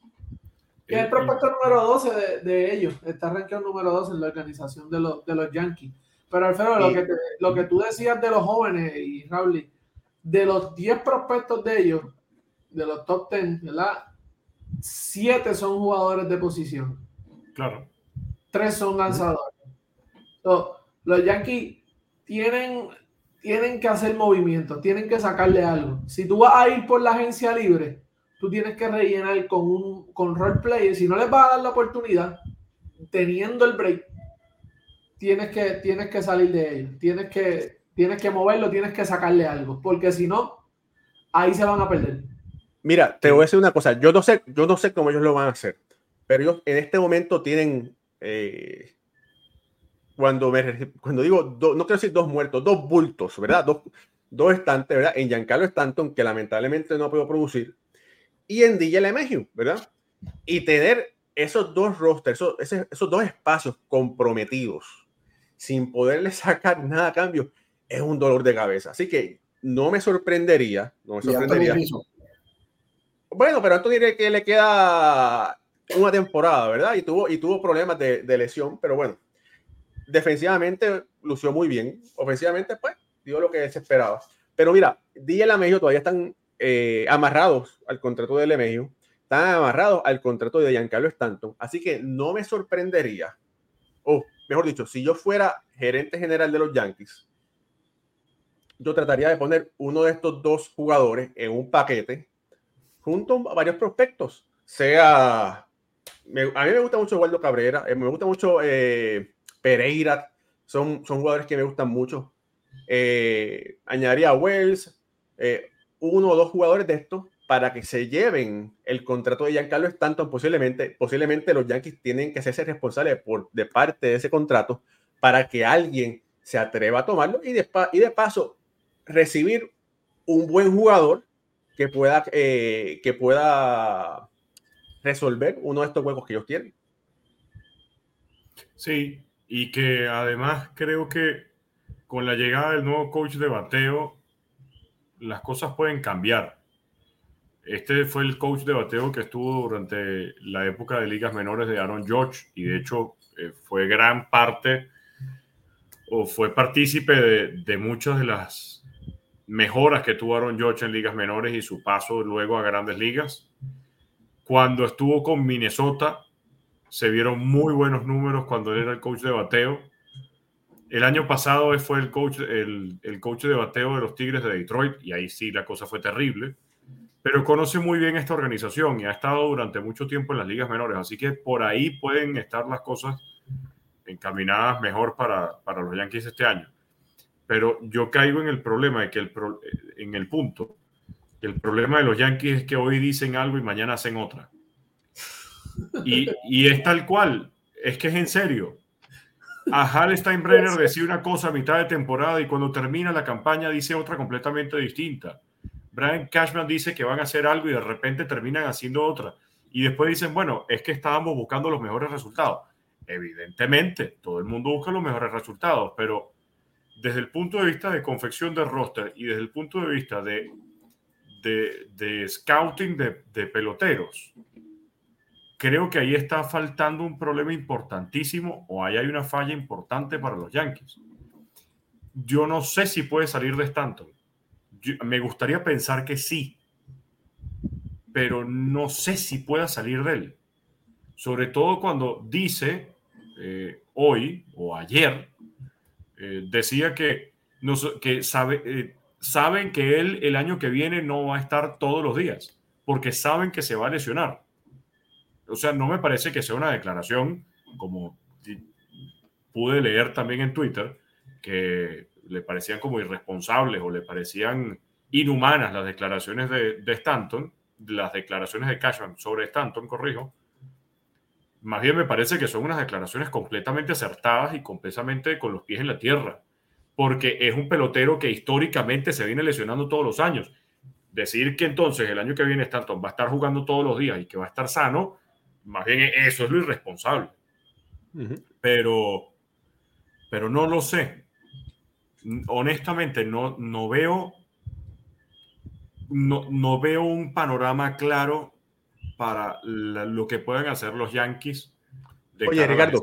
Speaker 3: es el prospecto número 12 de, de, ellos. Está rankeado número 12 en la organización de los, de los Yankees. Pero Alfredo, lo, que lo que tú decías de los jóvenes y Raúl, de los 10 prospectos de ellos, de los top 10, ¿verdad? 7 son jugadores de posición.
Speaker 2: Claro.
Speaker 3: 3 son lanzadores. los Yankees tienen, tienen que hacer movimientos, tienen que sacarle algo. Si tú vas a ir por la agencia libre, tú tienes que rellenar con un con role player. Si no les vas a dar la oportunidad, teniendo el break, tienes que, tienes que salir de ellos. Tienes que, tienes que moverlo, tienes que sacarle algo. Porque si no, ahí se van a perder.
Speaker 1: Mira, te voy a decir una cosa. Yo no sé, yo no sé cómo ellos lo van a hacer. Pero ellos en este momento tienen. Eh, cuando, me, cuando digo, no quiero decir dos muertos, dos bultos, ¿verdad? Dos, dos estantes, ¿verdad? En Giancarlo Stanton, que lamentablemente no podido producir, y en DJ LeMahieu, ¿verdad? Y tener esos dos rosters, esos, esos, dos espacios comprometidos, sin poderle sacar nada a cambio, es un dolor de cabeza. Así que no me sorprendería, no me sorprendería. Bueno, pero Anthony que le queda una temporada, ¿verdad? Y tuvo, y tuvo problemas de, lesión, pero bueno, defensivamente lució muy bien. Ofensivamente, pues, dio lo que se esperaba. Pero mira, DJ Lamejo todavía están eh, amarrados al contrato de Lemejo, están amarrados al contrato de Giancarlo Stanton. Así que no me sorprendería, o mejor dicho, si yo fuera gerente general de los Yankees, yo trataría de poner uno de estos dos jugadores en un paquete junto varios prospectos. Sea, a mí me gusta mucho Waldo Cabrera, eh, me gusta mucho eh, Pereira, son, son jugadores que me gustan mucho. Eh, añadiría a Wells, uno o dos jugadores de estos para que se lleven el contrato de Giancarlo Stanton. Posiblemente, posiblemente los Yankees tienen que hacerse responsables por, de parte de ese contrato para que alguien se atreva a tomarlo y de, y de paso recibir un buen jugador que pueda, eh, que pueda resolver uno de estos juegos que ellos tienen.
Speaker 2: Sí, y que además creo que con la llegada del nuevo coach de bateo, las cosas pueden cambiar. Este fue el coach de bateo que estuvo durante la época de ligas menores de Aaron George y de hecho eh, fue gran parte o fue partícipe de, de, muchas de las mejoras que tuvo Aaron George en ligas menores y su paso luego a grandes ligas. Cuando estuvo con Minnesota, se vieron muy buenos números cuando él era el coach de bateo. El año pasado fue el coach, el, el coach de bateo de los Tigres de Detroit y ahí sí la cosa fue terrible. Pero conoce muy bien esta organización y ha estado durante mucho tiempo en las ligas menores. Así que por ahí pueden estar las cosas encaminadas mejor para, para los Yankees este año. Pero yo caigo en el problema de que el, en el punto, el problema de los Yankees es que hoy dicen algo y mañana hacen otra. Y, y, es tal cual, es que es en serio. A Hal Steinbrenner decía una cosa a mitad de temporada y cuando termina la campaña dice otra completamente distinta. Brian Cashman dice que van a hacer algo y de repente terminan haciendo otra. Y después dicen, bueno, es que estábamos buscando los mejores resultados. Evidentemente, todo el mundo busca los mejores resultados, pero desde el punto de vista de confección de roster y desde el punto de vista de, scouting de, de peloteros, creo que ahí está faltando un problema importantísimo o ahí hay una falla importante para los Yankees. yo no sé si puede salir de Stanton. me gustaría pensar que sí, pero no sé si pueda salir de él. Sobre todo cuando dice eh, hoy o ayer, eh, decía que, no, que sabe, eh, saben que él el año que viene no va a estar todos los días, porque saben que se va a lesionar. O sea, no me parece que sea una declaración como pude leer también en Twitter, que le parecían como irresponsables o le parecían inhumanas las declaraciones de, de Stanton, las declaraciones de Cashman sobre Stanton, corrijo. Más bien me parece que son unas declaraciones completamente acertadas y completamente con los pies en la tierra, porque es un pelotero que históricamente se viene lesionando todos los años. Decir que entonces el año que viene Stanton va a estar jugando todos los días y que va a estar sano, más bien eso es lo irresponsable. Pero, pero no lo sé. Honestamente, no, no veo no, no veo un panorama claro para lo que pueden hacer los Yankees.
Speaker 1: Oye, Ricardo,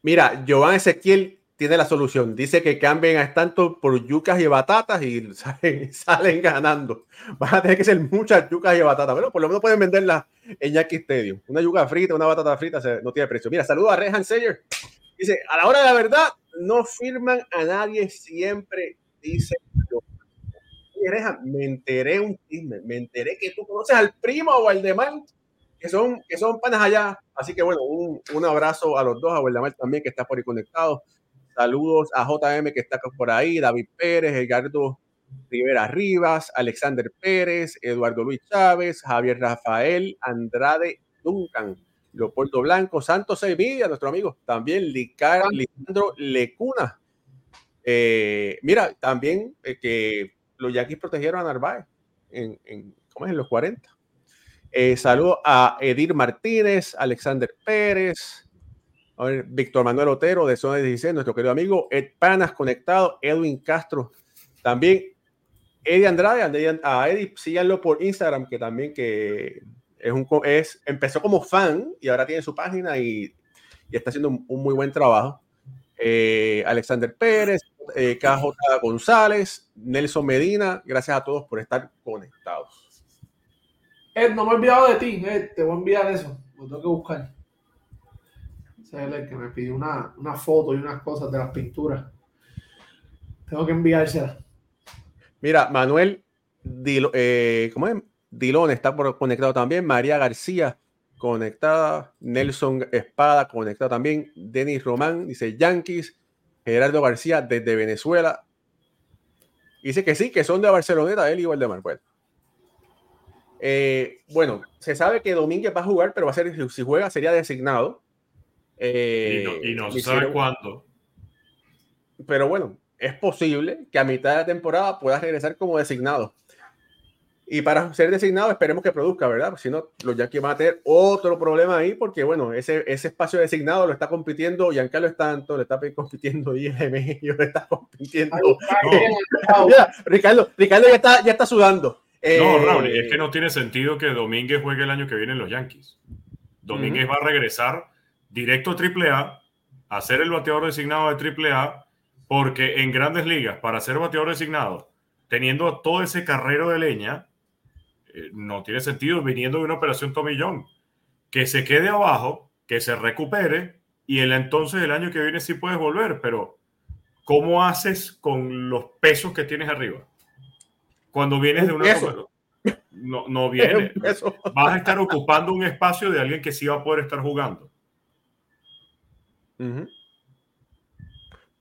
Speaker 1: mira, Joan Ezequiel tiene la solución. Dice que cambien a Stanton por yucas y batatas y salen, ganando. Van a tener que ser muchas yucas y batatas. Bueno, por lo menos pueden venderlas en Yankee Stadium. Una yuca frita, una batata frita no tiene precio. Mira, saludo a Rehan Sayer. Dice, a la hora de la verdad, no firman a nadie siempre, dice me enteré un chisme, me enteré que tú conoces al primo o al demás, que son, que son panas allá. Así que bueno, un, un abrazo a los dos, a Waldemar también, que está por ahí conectado. Saludos a JM que está por ahí, David Pérez, Edgardo Rivera Rivas, Alexander Pérez, Eduardo Luis Chávez, Javier Rafael, Andrade Duncan, Leopoldo Blanco, Santos Sevilla, nuestro amigo, también Licar, Lisandro Lecuna. Eh, mira, también eh, que los Yankees protegieron a Narváez en, ¿cómo es? en los 40. Eh, saludo a Edir Martínez, Alexander Pérez, Víctor Manuel Otero de Zona 16, nuestro querido amigo, Ed Panas conectado, Edwin Castro, también Eddie Andrade, a Eddie síganlo por Instagram, que también que es un, es, empezó como fan y ahora tiene su página y, está haciendo un, un, muy buen trabajo. Eh, Alexander Pérez, eh, KJ González, Nelson Medina, gracias a todos por estar conectados.
Speaker 3: Ed, no me he olvidado de ti, Ed, te voy a enviar eso, lo tengo que buscar. Ese es el que me pidió una, una foto y unas cosas de las pinturas. Tengo que enviársela.
Speaker 1: Mira, Manuel eh, ¿cómo es? Dilón está por, conectado también. María García conectada. Nelson Espada conectado también. Denis Román dice Yankees. Gerardo García desde Venezuela. Dice que sí, que son de Barceloneta, él y Valdemar. Bueno. Eh, bueno, se sabe que Domínguez va a jugar, pero va a ser, si juega, sería designado.
Speaker 2: Eh, y no, se sabe cuándo.
Speaker 1: Pero bueno, es posible que a mitad de la temporada pueda regresar como designado. Y para ser designado, esperemos que produzca, ¿verdad? Si no, los Yankees van a tener otro problema ahí, porque bueno, ese, ese espacio designado lo está compitiendo Giancarlo Estanto, le está compitiendo ILM, lo está compitiendo. Ricardo, Ricardo ya está, ya está sudando.
Speaker 2: no, eh, Raúl, es que no tiene sentido que Domínguez juegue el año que viene en los Yankees. Domínguez va a regresar directo a AAA, a ser el bateador designado de AAA, porque en grandes ligas, para ser bateador designado, teniendo todo ese carrero de leña, eh, no tiene sentido viniendo de una operación tomillón. Que se quede abajo, que se recupere y el entonces el año que viene sí puedes volver, pero ¿cómo haces con los pesos que tienes arriba? Cuando vienes de una... No, no viene. Vas a estar ocupando un espacio de alguien que sí va a poder estar jugando.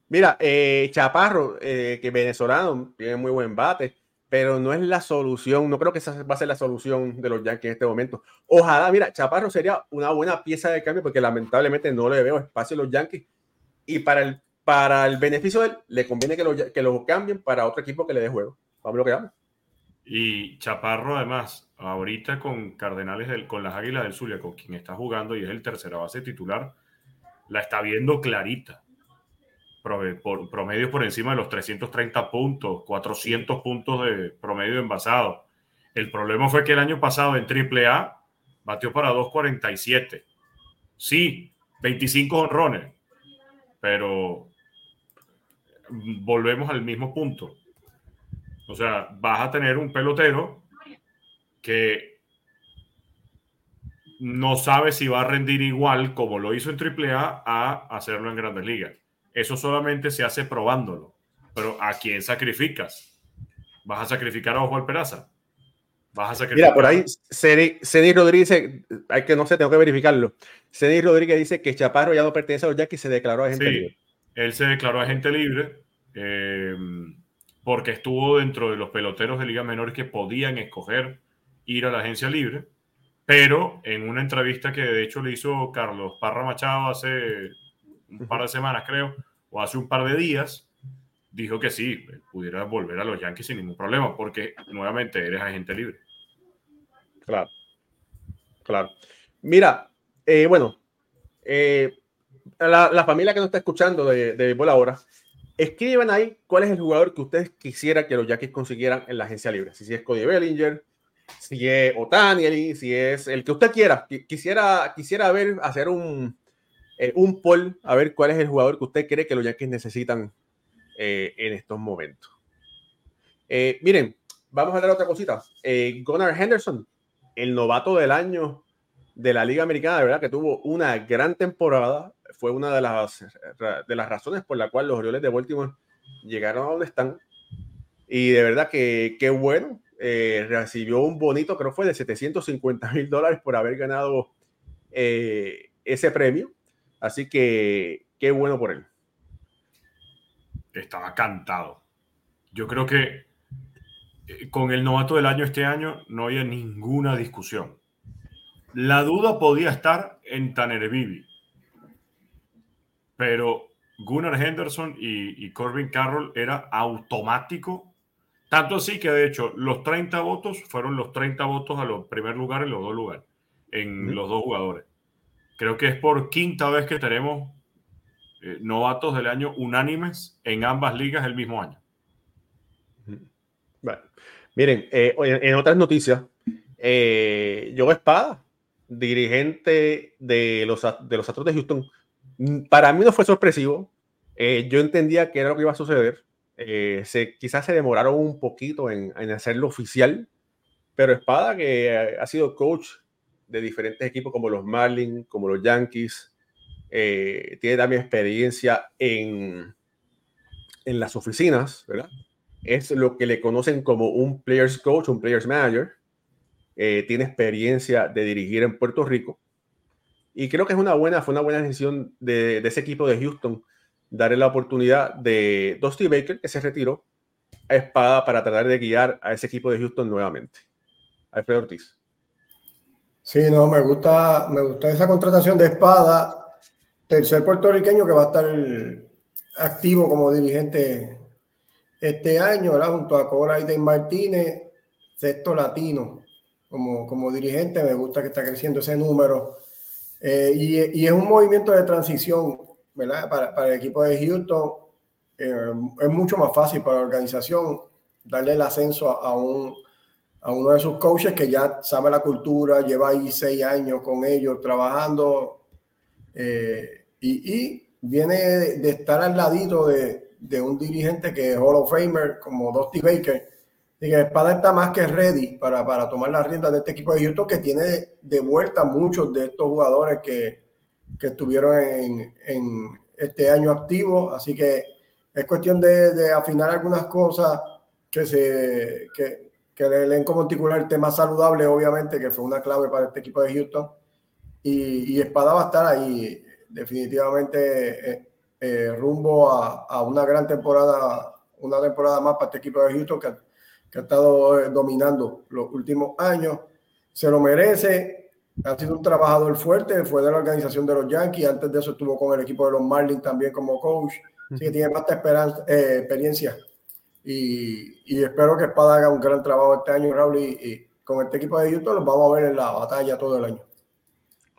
Speaker 1: Mira, eh, Chaparro, eh, que venezolano, tiene muy buen bate pero no es la solución. No creo que esa va a ser la solución de los Yankees en este momento. Ojalá, mira, Chaparro sería una buena pieza de cambio porque lamentablemente no le veo espacio a los Yankees. Y para el, para el beneficio de él, le conviene que lo, que lo cambien para otro equipo que le dé juego. Vamos lo que vamos.
Speaker 2: Y Chaparro, además, ahorita con Cardenales, del, con las Águilas del Zulia, con quien está jugando y es el tercera base titular, la está viendo clarita por promedio por encima de los 330 puntos, 400 puntos de promedio envasado. El problema fue que el año pasado en AAA batió para 247. Sí, 25 honrones, pero volvemos al mismo punto. O sea, vas a tener un pelotero que no sabe si va a rendir igual como lo hizo en AAA a hacerlo en Grandes Ligas. Eso solamente se hace probándolo. Pero ¿a quién sacrificas? ¿Vas a sacrificar a Ojo Peraza? ¿Vas a sacrificar
Speaker 1: Mira, por ahí Ceni Rodríguez, hay que no sé, tengo que verificarlo. Ceni Rodríguez dice que Chaparro ya no pertenece a los Yankees y se declaró agente
Speaker 2: sí,
Speaker 1: libre.
Speaker 2: Él se declaró agente libre eh, porque estuvo dentro de los peloteros de Liga Menor que podían escoger ir a la agencia libre pero en una entrevista que de hecho le hizo Carlos Parra Machado hace un par de semanas, creo, o hace un par de días, dijo que sí, pudiera volver a los Yankees sin ningún problema, porque nuevamente eres agente libre.
Speaker 1: Claro, claro. Mira, eh, bueno, eh, la, familia que nos está escuchando de, de Bola Ahora, escriban ahí cuál es el jugador que ustedes quisiera que los Yankees consiguieran en la agencia libre. Si es Cody Bellinger, si es Otani, si es el que usted quiera. Quisiera, quisiera ver, hacer un, eh, un poll, a ver cuál es el jugador que usted cree que los Yankees necesitan eh, en estos momentos. Eh, miren, vamos a hablar otra cosita. Gunnar Henderson, el novato del año de la Liga Americana, de verdad que tuvo una gran temporada. Fue una de las, de las razones por la cual los Orioles de Baltimore llegaron a donde están. Y de verdad que qué bueno recibió un bonito, creo fue de 750 mil dólares por haber ganado ese premio. Así que qué bueno por él.
Speaker 2: Estaba cantado. Yo creo que eh, con el novato del año este año no había ninguna discusión. La duda podía estar en Tanner Bibi, pero Gunnar Henderson y, y Corbin Carroll era automático tanto así que, de hecho, los 30 votos fueron los 30 votos a los primer lugar en los dos lugares, en los dos jugadores. Creo que es por quinta vez que tenemos eh, novatos del año unánimes en ambas ligas el mismo año.
Speaker 1: Bueno, miren, eh, en otras noticias, eh, Joe Espada, dirigente de los, de los Astros de Houston, mm, para mí no fue sorpresivo. Eh, yo entendía que era lo que iba a suceder. Eh, se, quizás se demoraron un poquito en, hacerlo oficial, pero Espada, que ha sido coach de diferentes equipos como los Marlins, como los Yankees, eh, tiene también experiencia en, en las oficinas, ¿verdad? Es lo que le conocen como un players coach, un players manager. Eh, tiene experiencia de dirigir en Puerto Rico. Y creo que es una buena, fue una buena decisión de, de ese equipo de Houston darle la oportunidad de Dusty Baker, que se retiró, a espada para tratar de guiar a ese equipo de Houston nuevamente. Alfredo Ortiz.
Speaker 4: Sí, no, me gusta, me gusta esa contratación de espada. Tercer puertorriqueño que va a estar activo como dirigente este año, ¿verdad? Junto a Cora Aiden Martínez, sexto latino como, como dirigente. Me gusta que está creciendo ese número. Eh, y, y, es un movimiento de transición para, para, el equipo de Houston eh, es mucho más fácil para la organización darle el ascenso a, un, a uno de sus coaches que ya sabe la cultura, lleva ahí seis años con ellos trabajando eh, y, viene de, estar al ladito de, de, un dirigente que es Hall of Famer como Dusty Baker. Y que Espada está más que ready para, para tomar las riendas de este equipo de Houston que tiene de vuelta muchos de estos jugadores que, que estuvieron en, en este año activo, así que es cuestión de, de afinar algunas cosas que se que, que el elenco monticular esté más saludable, obviamente, que fue una clave para este equipo de Houston. Y, y Espada va a estar ahí definitivamente eh, eh, rumbo a, a, una gran temporada, una temporada más para este equipo de Houston que, que ha estado eh, dominando los últimos años. Se lo merece, ha sido un trabajador fuerte, fue de la organización de los Yankees, antes de eso estuvo con el equipo de los Marlins también como coach, así que tiene esperanza, eh, experiencia y, espero que Espada haga un gran trabajo este año, Raúl, y, con este equipo de Houston los vamos a ver en la batalla todo el año.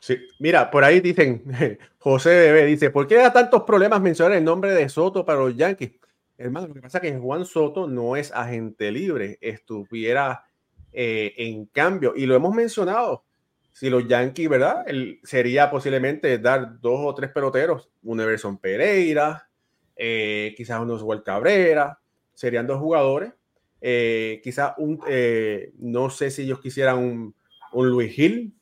Speaker 1: Sí, mira, por ahí dicen, José Bebé dice, ¿por qué da tantos problemas mencionar el nombre de Soto para los Yankees? Hermano, lo que pasa es que Juan Soto no es agente libre, estuviera eh, en cambio, y lo hemos mencionado, si los Yankees, ¿verdad? sería posiblemente dar dos o tres peloteros, un Everson Pereira, eh, quizás unos Oswald Cabrera, serían dos jugadores. Eh, quizás un, eh, no sé si ellos quisieran un, un Luis Gil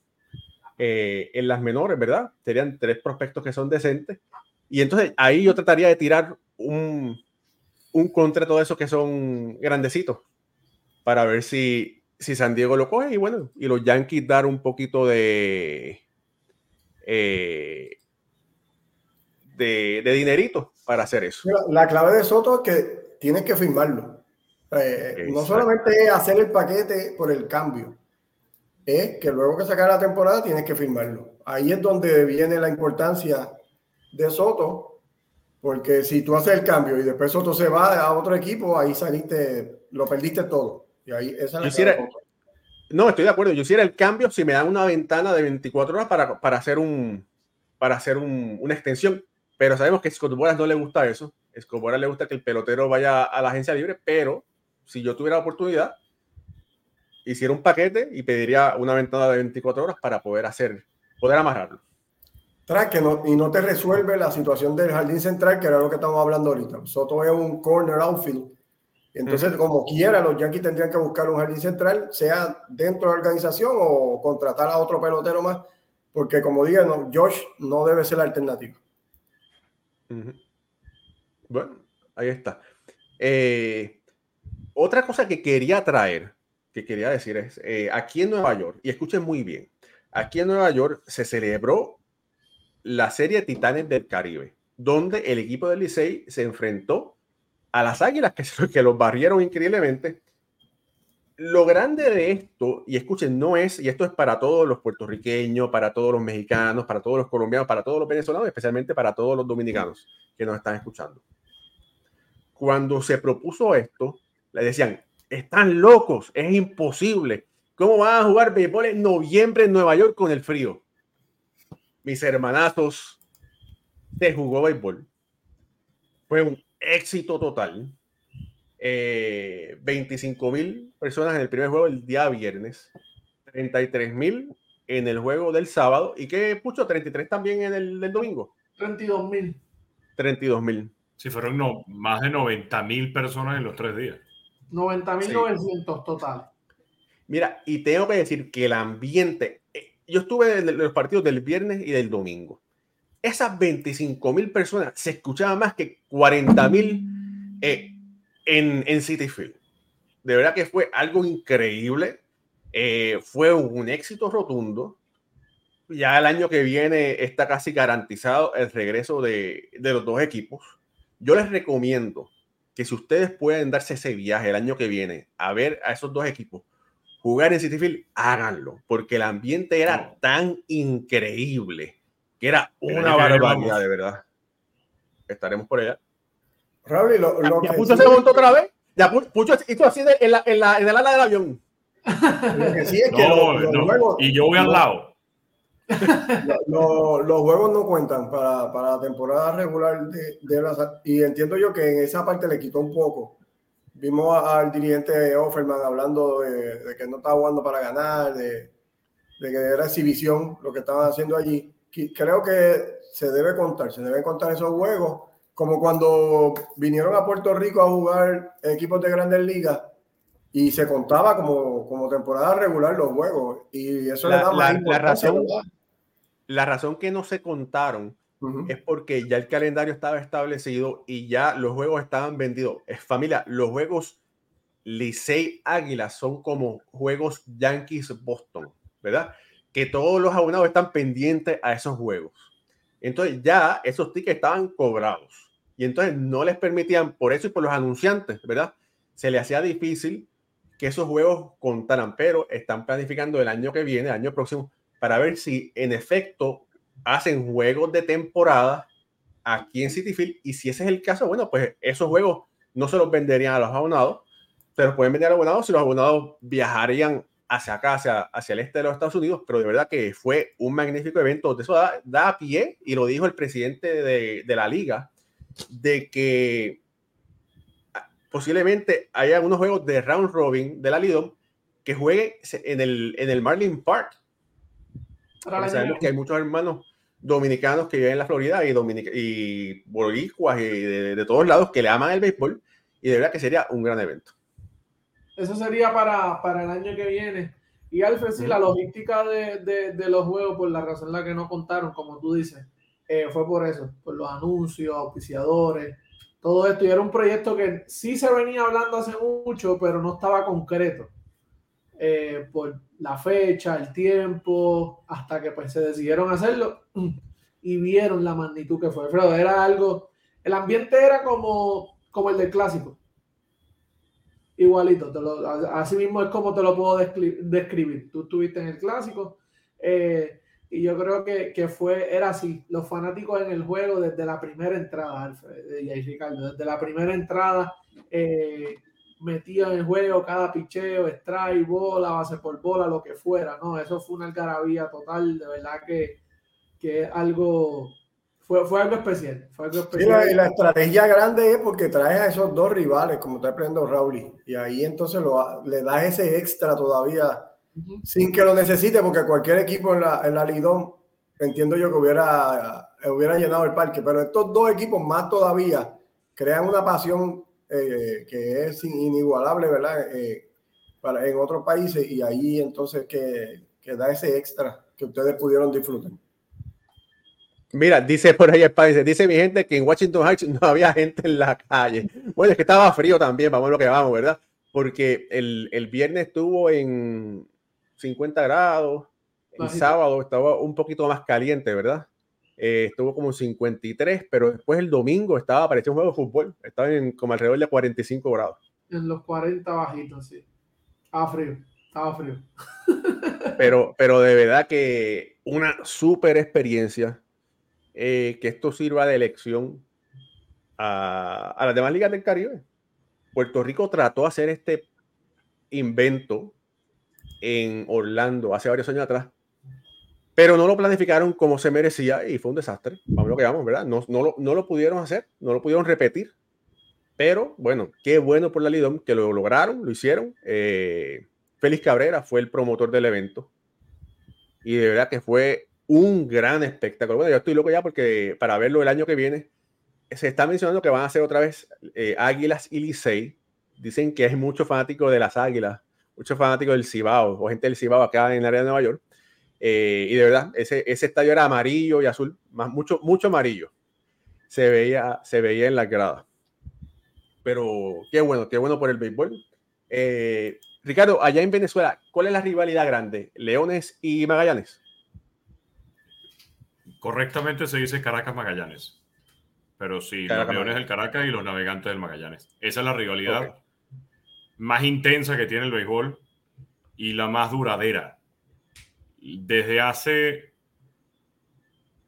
Speaker 1: en las menores, ¿verdad? Serían tres prospectos que son decentes. Y entonces ahí yo trataría de tirar un, un contra todo eso que son grandecitos para ver si, si San Diego lo coge y bueno, y los Yankees dar un poquito de, eh, de, dinerito para hacer eso.
Speaker 4: La clave de Soto es que tienes que firmarlo. Eh, no solamente es hacer el paquete por el cambio, es que luego que sacar la temporada tienes que firmarlo. Ahí es donde viene la importancia de Soto, porque si tú haces el cambio y después Soto se va a otro equipo, ahí saliste, lo perdiste todo. Y ahí esa es
Speaker 1: la no, estoy de acuerdo. Yo hiciera el cambio si me dan una ventana de 24 horas para, para hacer, un, para hacer un, una extensión. Pero sabemos que a Scott Boras no le gusta eso. Boras le gusta que el pelotero vaya a la agencia libre, pero si yo tuviera la oportunidad, hiciera un paquete y pediría una ventana de 24 horas para poder hacer, poder amarrarlo.
Speaker 4: que no, y no te resuelve la situación del jardín central, que era lo que estamos hablando ahorita. Soto es un corner outfield entonces, como quiera, los Yankees tendrían que buscar un jardín central, sea dentro de la organización o contratar a otro pelotero más, porque como digan, no, Josh no debe ser la alternativa.
Speaker 1: Bueno, ahí está. Eh, otra cosa que quería traer, que quería decir es, eh, aquí en Nueva York, y escuchen muy bien, aquí en Nueva York se celebró la serie Titanes del Caribe, donde el equipo del Licey se enfrentó a las águilas que, que los barrieron increíblemente. Lo grande de esto, y escuchen, no es, y esto es para todos los puertorriqueños, para todos los mexicanos, para todos los colombianos, para todos los venezolanos, especialmente para todos los dominicanos que nos están escuchando. Cuando se propuso esto, le decían, están locos, es imposible. ¿Cómo van a jugar béisbol en noviembre en Nueva York con el frío? Mis hermanazos, se jugó béisbol. Fue un éxito total. 25 eh, mil personas en el primer juego el día viernes, 33 mil en el juego del sábado y que pucho 33 también en el del domingo.
Speaker 3: 32 mil.
Speaker 1: 32 mil.
Speaker 2: Sí, fueron no, más de 90 mil personas en los tres días.
Speaker 3: 90 mil 900 total.
Speaker 1: Mira, y tengo que decir que el ambiente, eh, yo estuve en los partidos del viernes y del domingo esas 25 mil personas se escuchaban más que 40 mil eh, en, en City Field. De verdad que fue algo increíble. Eh, fue un éxito rotundo. Ya el año que viene está casi garantizado el regreso de, de los dos equipos. Yo les recomiendo que si ustedes pueden darse ese viaje el año que viene a ver a esos dos equipos jugar en City Field, háganlo, porque el ambiente era tan increíble que era una barbaridad, de verdad. Estaremos por allá.
Speaker 4: Raúl, lo, lo
Speaker 1: ya, Pucho se montó otra vez. Ya Pucho hizo así de, en, la, en, la, en el ala del avión.
Speaker 2: Lo que sí es que no, los, no. juegos, y yo voy al lado.
Speaker 4: Los juegos no cuentan para, para la temporada regular de, de la, y entiendo yo que en esa parte le quitó un poco. Vimos al dirigente Offerman hablando de, de, que no estaba jugando para ganar, de, de que era exhibición lo que estaban haciendo allí creo que se debe contar, se deben contar esos juegos, como cuando vinieron a Puerto Rico a jugar equipos de grandes ligas y se contaba como, como temporada regular los juegos. Y eso
Speaker 1: la, le da más la, razón, la razón que no se contaron es porque ya el calendario estaba establecido y ya los juegos estaban vendidos. Es familia, los juegos Licey Águila son como juegos Yankees Boston, ¿verdad? que todos los abonados están pendientes a esos juegos. Entonces ya esos tickets estaban cobrados y entonces no les permitían, por eso y por los anunciantes, ¿verdad? Se le hacía difícil que esos juegos contaran, pero están planificando el año que viene, el año próximo, para ver si en efecto hacen juegos de temporada aquí en City Field y si ese es el caso, bueno, pues esos juegos no se los venderían a los abonados, se los pueden vender a los abonados si los abonados viajarían hacia acá, hacia, hacia el este de los Estados Unidos, pero de verdad que fue un magnífico evento. De eso da, pie, y lo dijo el presidente de, de, la liga, de que posiblemente haya unos juegos de round robin de la Lidom que jueguen en el, en el Marlin Park. Sabemos que hay muchos hermanos, dominicanos que viven en la Florida y, y boricuas y de, todos lados que le aman el béisbol y de verdad que sería un gran evento.
Speaker 3: Eso sería para, para el año que viene. Y Alfred, sí, la logística de, de, los juegos, por la razón en la que no contaron, como tú dices, eh, fue por eso, por los anuncios, auspiciadores, todo esto. Y era un proyecto que sí se venía hablando hace mucho, pero no estaba concreto. Eh, por la fecha, el tiempo, hasta que pues se decidieron hacerlo y vieron la magnitud que fue. Pero era algo, el ambiente era como, como el del clásico. Igualito, así mismo es como te lo puedo describir. Tú estuviste en el clásico eh, y yo creo que, que, fue, era así, los fanáticos en el juego desde la primera entrada, Alfred y Ricardo, desde la primera entrada eh, metían en el juego cada picheo, strike, bola, base por bola, lo que fuera, ¿no? Eso fue una algarabía total, de verdad que, que algo, fue, fue, algo especial. Fue algo especial.
Speaker 4: y la, estrategia grande es porque traes a esos dos rivales, como está aprendiendo Raúl, y ahí entonces lo, le das ese extra todavía, sin que lo necesite, porque cualquier equipo en la, en la Lidón, entiendo yo que hubiera, hubiera llenado el parque, pero estos dos equipos más todavía crean una pasión eh, que es inigualable, ¿verdad? Eh, para, en otros países y ahí entonces que, que, da ese extra que ustedes pudieron disfrutar.
Speaker 1: Mira, dice por ahí el dice mi gente que en Washington Heights no había gente en la calle. Bueno, es que estaba frío también, vamos a lo que vamos, ¿verdad? Porque el, el viernes estuvo en 50 grados, el sábado estaba un poquito más caliente, ¿verdad? Eh, estuvo como en 53, pero después el domingo estaba, parecía un juego de fútbol, estaba en como alrededor de 45 grados.
Speaker 3: En los 40 bajitos, sí. Estaba frío, estaba frío.
Speaker 1: Pero, pero de verdad que una súper experiencia, eh, que esto sirva de elección a, a las demás ligas del Caribe. Puerto Rico trató de hacer este invento en Orlando hace varios años atrás pero no lo planificaron como se merecía y fue un desastre. Vamos lo que vamos, ¿verdad? No, no, lo, no lo pudieron hacer, no lo pudieron repetir. Pero bueno, qué bueno por la Lidom que lo lograron, lo hicieron. Eh, Félix Cabrera fue el promotor del evento y de verdad que fue un gran espectáculo. Bueno, yo estoy loco ya porque para verlo el año que viene se está mencionando que van a hacer otra vez eh, Águilas y Licey. Dicen que hay muchos fanáticos de las Águilas, muchos fanáticos del Cibao o gente del Cibao acá en el área de Nueva York eh, y de verdad, ese, ese estadio era amarillo y azul, más, mucho, mucho amarillo. Se veía, se veía en la grada. Pero qué bueno, qué bueno por el béisbol. Eh, Ricardo, allá en Venezuela, ¿cuál es la rivalidad grande? ¿Leones y Magallanes?
Speaker 2: Correctamente se dice Caracas Magallanes. Pero sí, los Leones del Caracas y los Navegantes del Magallanes. Esa es la rivalidad más intensa que tiene el béisbol y la más duradera desde hace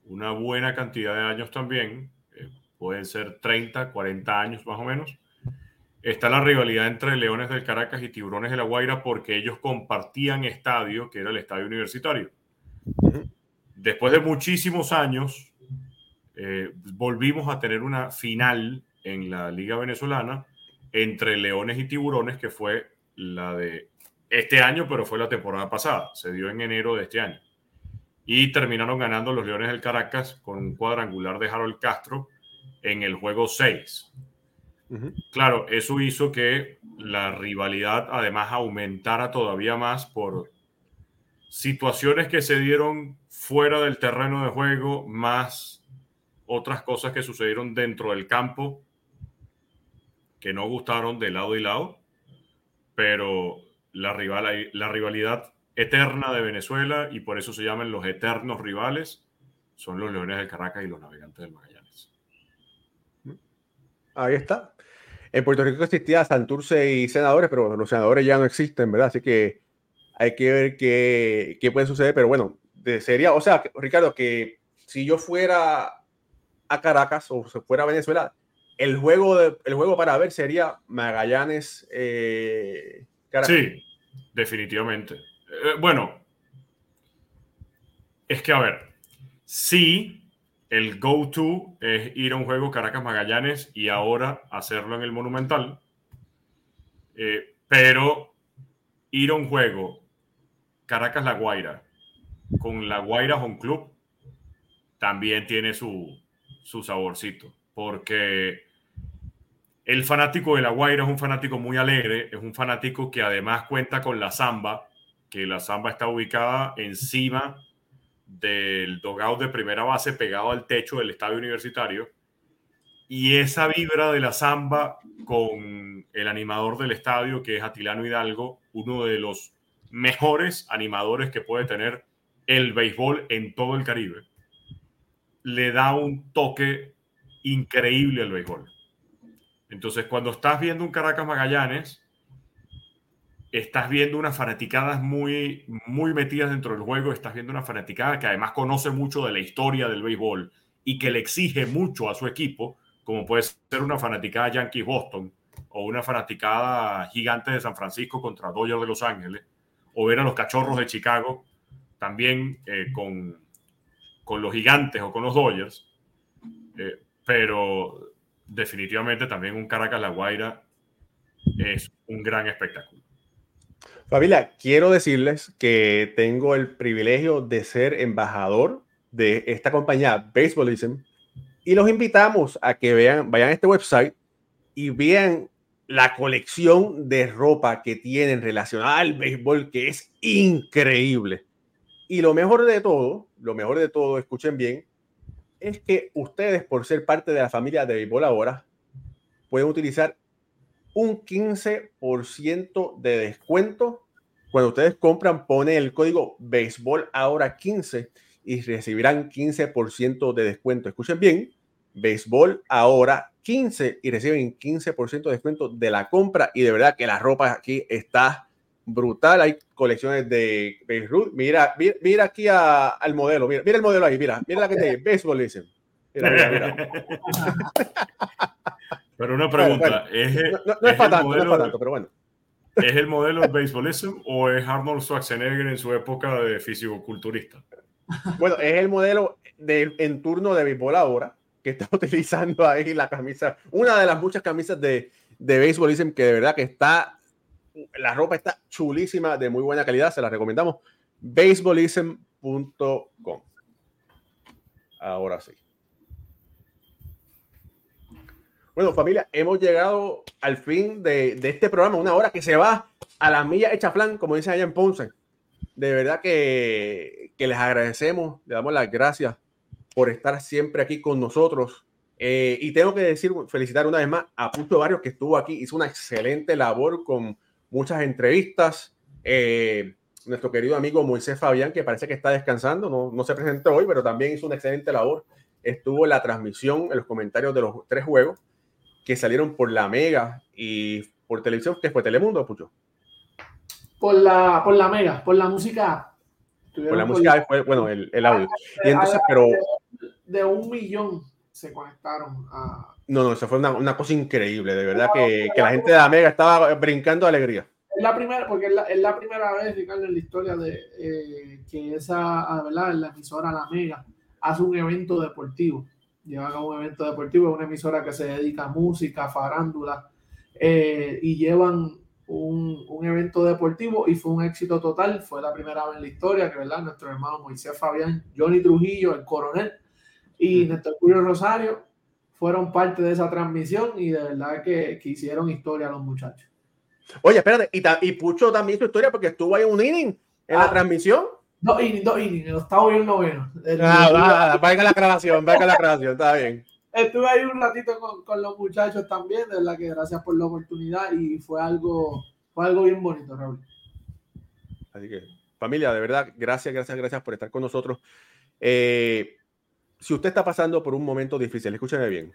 Speaker 2: una buena cantidad de años también, eh, pueden ser 30, 40 años más o menos, está la rivalidad entre Leones del Caracas y Tiburones de la Guaira porque ellos compartían estadio, que era el estadio universitario. Después de muchísimos años, eh, volvimos a tener una final en la Liga Venezolana entre Leones y Tiburones, que fue la de este año, pero fue la temporada pasada, se dio en enero de este año. Y terminaron ganando los Leones del Caracas con un cuadrangular de Harold Castro en el juego 6. Claro, eso hizo que la rivalidad además aumentara todavía más por situaciones que se dieron fuera del terreno de juego, más otras cosas que sucedieron dentro del campo que no gustaron de lado y lado, pero la, rival, la rivalidad eterna de Venezuela y por eso se llaman los eternos rivales, son los Leones del Caracas y los Navegantes del Magallanes.
Speaker 1: Ahí está. En Puerto Rico existía Santurce y senadores, pero los senadores ya no existen, ¿verdad? Así que hay que ver qué, qué puede suceder. Pero bueno, sería, o sea, Ricardo, que si yo fuera a Caracas o se fuera a Venezuela, el juego, de, el juego para ver sería Magallanes eh,
Speaker 2: Sí, definitivamente. Eh, bueno, es que a ver, sí, el go-to es ir a un juego Caracas Magallanes y ahora hacerlo en el Monumental, eh, pero ir a un juego Caracas La Guaira con La Guaira Home Club también tiene su, su saborcito, porque el fanático de La Guaira es un fanático muy alegre, es un fanático que además cuenta con la samba, que la samba está ubicada encima del dogout de primera base pegado al techo del estadio universitario. Y esa vibra de la samba con el animador del estadio, que es Atilano Hidalgo, uno de los mejores animadores que puede tener el béisbol en todo el Caribe, le da un toque increíble al béisbol. Entonces, cuando estás viendo un Caracas Magallanes, estás viendo unas fanaticadas muy, muy metidas dentro del juego, estás viendo una fanaticada que además conoce mucho de la historia del béisbol y que le exige mucho a su equipo, como puede ser una fanaticada Yankees Boston o una fanaticada gigante de San Francisco contra Dodgers de Los Ángeles, o ver a los cachorros de Chicago también eh, con, con los gigantes o con los Dodgers. Eh, pero definitivamente también un Caracas La Guaira es un gran espectáculo.
Speaker 1: Familia, quiero decirles que tengo el privilegio de ser embajador de esta compañía Baseballism y los invitamos a que vean, vayan a este website y vean la colección de ropa que tienen relacionada al béisbol, que es increíble. Y lo mejor de todo, lo mejor de todo, escuchen bien, es que ustedes, por ser parte de la familia de béisbol ahora, pueden utilizar un 15% de descuento. Cuando ustedes compran, ponen el código béisbol ahora 15 y recibirán 15% de descuento. Escuchen bien, béisbol ahora 15 y reciben 15% de descuento de la compra y de verdad que la ropa aquí está brutal. Colecciones de Beirut. Mira, mira, aquí al modelo. Mira, mira el modelo ahí. Mira, mira la que te béisbol dicen. Mira, mira, mira.
Speaker 2: Pero una pregunta. ¿es
Speaker 1: no, es, para tanto, no es para tanto, pero bueno.
Speaker 2: ¿Es el modelo de Baseballism o es Arnold Schwarzenegger en su época de fisicoculturista?
Speaker 1: Bueno, es el modelo de, en turno de béisbol ahora, que está utilizando ahí la camisa, una de las muchas camisas de, de Baseballism que de verdad que está, la ropa está chulísima, de muy buena calidad, se la recomendamos. Baseballism.com. Ahora sí. Bueno, familia, hemos llegado al fin de, este programa, una hora que se va a la milla hecha plan, como dicen allá en Ponce. De verdad que, les agradecemos, le damos las gracias por estar siempre aquí con nosotros. Eh, y tengo que decir, felicitar una vez más a Pucho Barrios, que estuvo aquí, hizo una excelente labor con muchas entrevistas. Eh, nuestro querido amigo Moisés Fabián, que parece que está descansando, no, no se presentó hoy, pero también hizo una excelente labor. Estuvo en la transmisión, en los comentarios de los tres juegos que salieron por la Mega y por televisión, que fue Telemundo, Pucho.
Speaker 3: Por la, por la Mega, por la música.
Speaker 1: Por la música fue, bueno, el, el audio. Y entonces, pero.
Speaker 3: De un millón se conectaron a.
Speaker 1: No, no, eso fue una, una cosa increíble, de verdad, que, que, la gente de la Mega estaba brincando de alegría.
Speaker 3: Es la primera, porque es la, es la primera vez, Ricardo, en la historia de eh, que esa, ah, ¿verdad? La emisora La Mega hace un evento deportivo llevan a un evento deportivo, es una emisora que se dedica a música, farándula, eh, y llevan un, un, evento deportivo y fue un éxito total. Fue la primera vez en la historia que, ¿verdad? Nuestro hermano Moisés Fabián, Johnny Trujillo, el coronel, y Néstor Julio Rosario fueron parte de esa transmisión y de verdad que, que hicieron historia a los muchachos.
Speaker 1: Oye, espérate, y, y Pucho también hizo historia porque estuvo ahí un inning en la ah. transmisión.
Speaker 3: Dos innings, dos innings, el octavo y el noveno.
Speaker 1: Ah, va, la grabación, va la grabación, está bien.
Speaker 3: Estuve ahí un ratito con, con, los muchachos también, de verdad que gracias por la oportunidad y fue algo, fue algo bien bonito, Raúl.
Speaker 1: Así que, familia, de verdad, gracias, gracias, gracias por estar con nosotros. Eh, si usted está pasando por un momento difícil, escúcheme bien,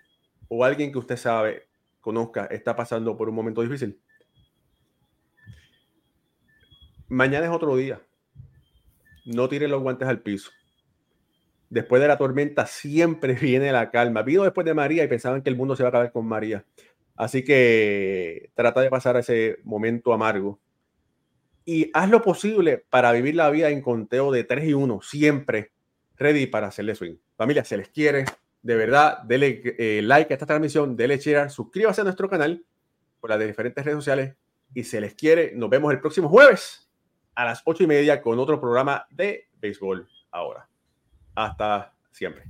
Speaker 1: o alguien que usted sabe, conozca, está pasando por un momento difícil, mañana es otro día no tiren los guantes al piso. Después de la tormenta siempre viene la calma. Vino después de María y pensaban que el mundo se va a acabar con María. Así que trata de pasar ese momento amargo. Y haz lo posible para vivir la vida en conteo de 3 y 1, siempre ready para hacerle swing. Familia, se les quiere. De verdad, dele eh, like a esta transmisión, dele share, suscríbase a nuestro canal por las diferentes redes sociales y se les quiere. Nos vemos el próximo jueves a las ocho y media con otro programa de béisbol ahora. Hasta siempre.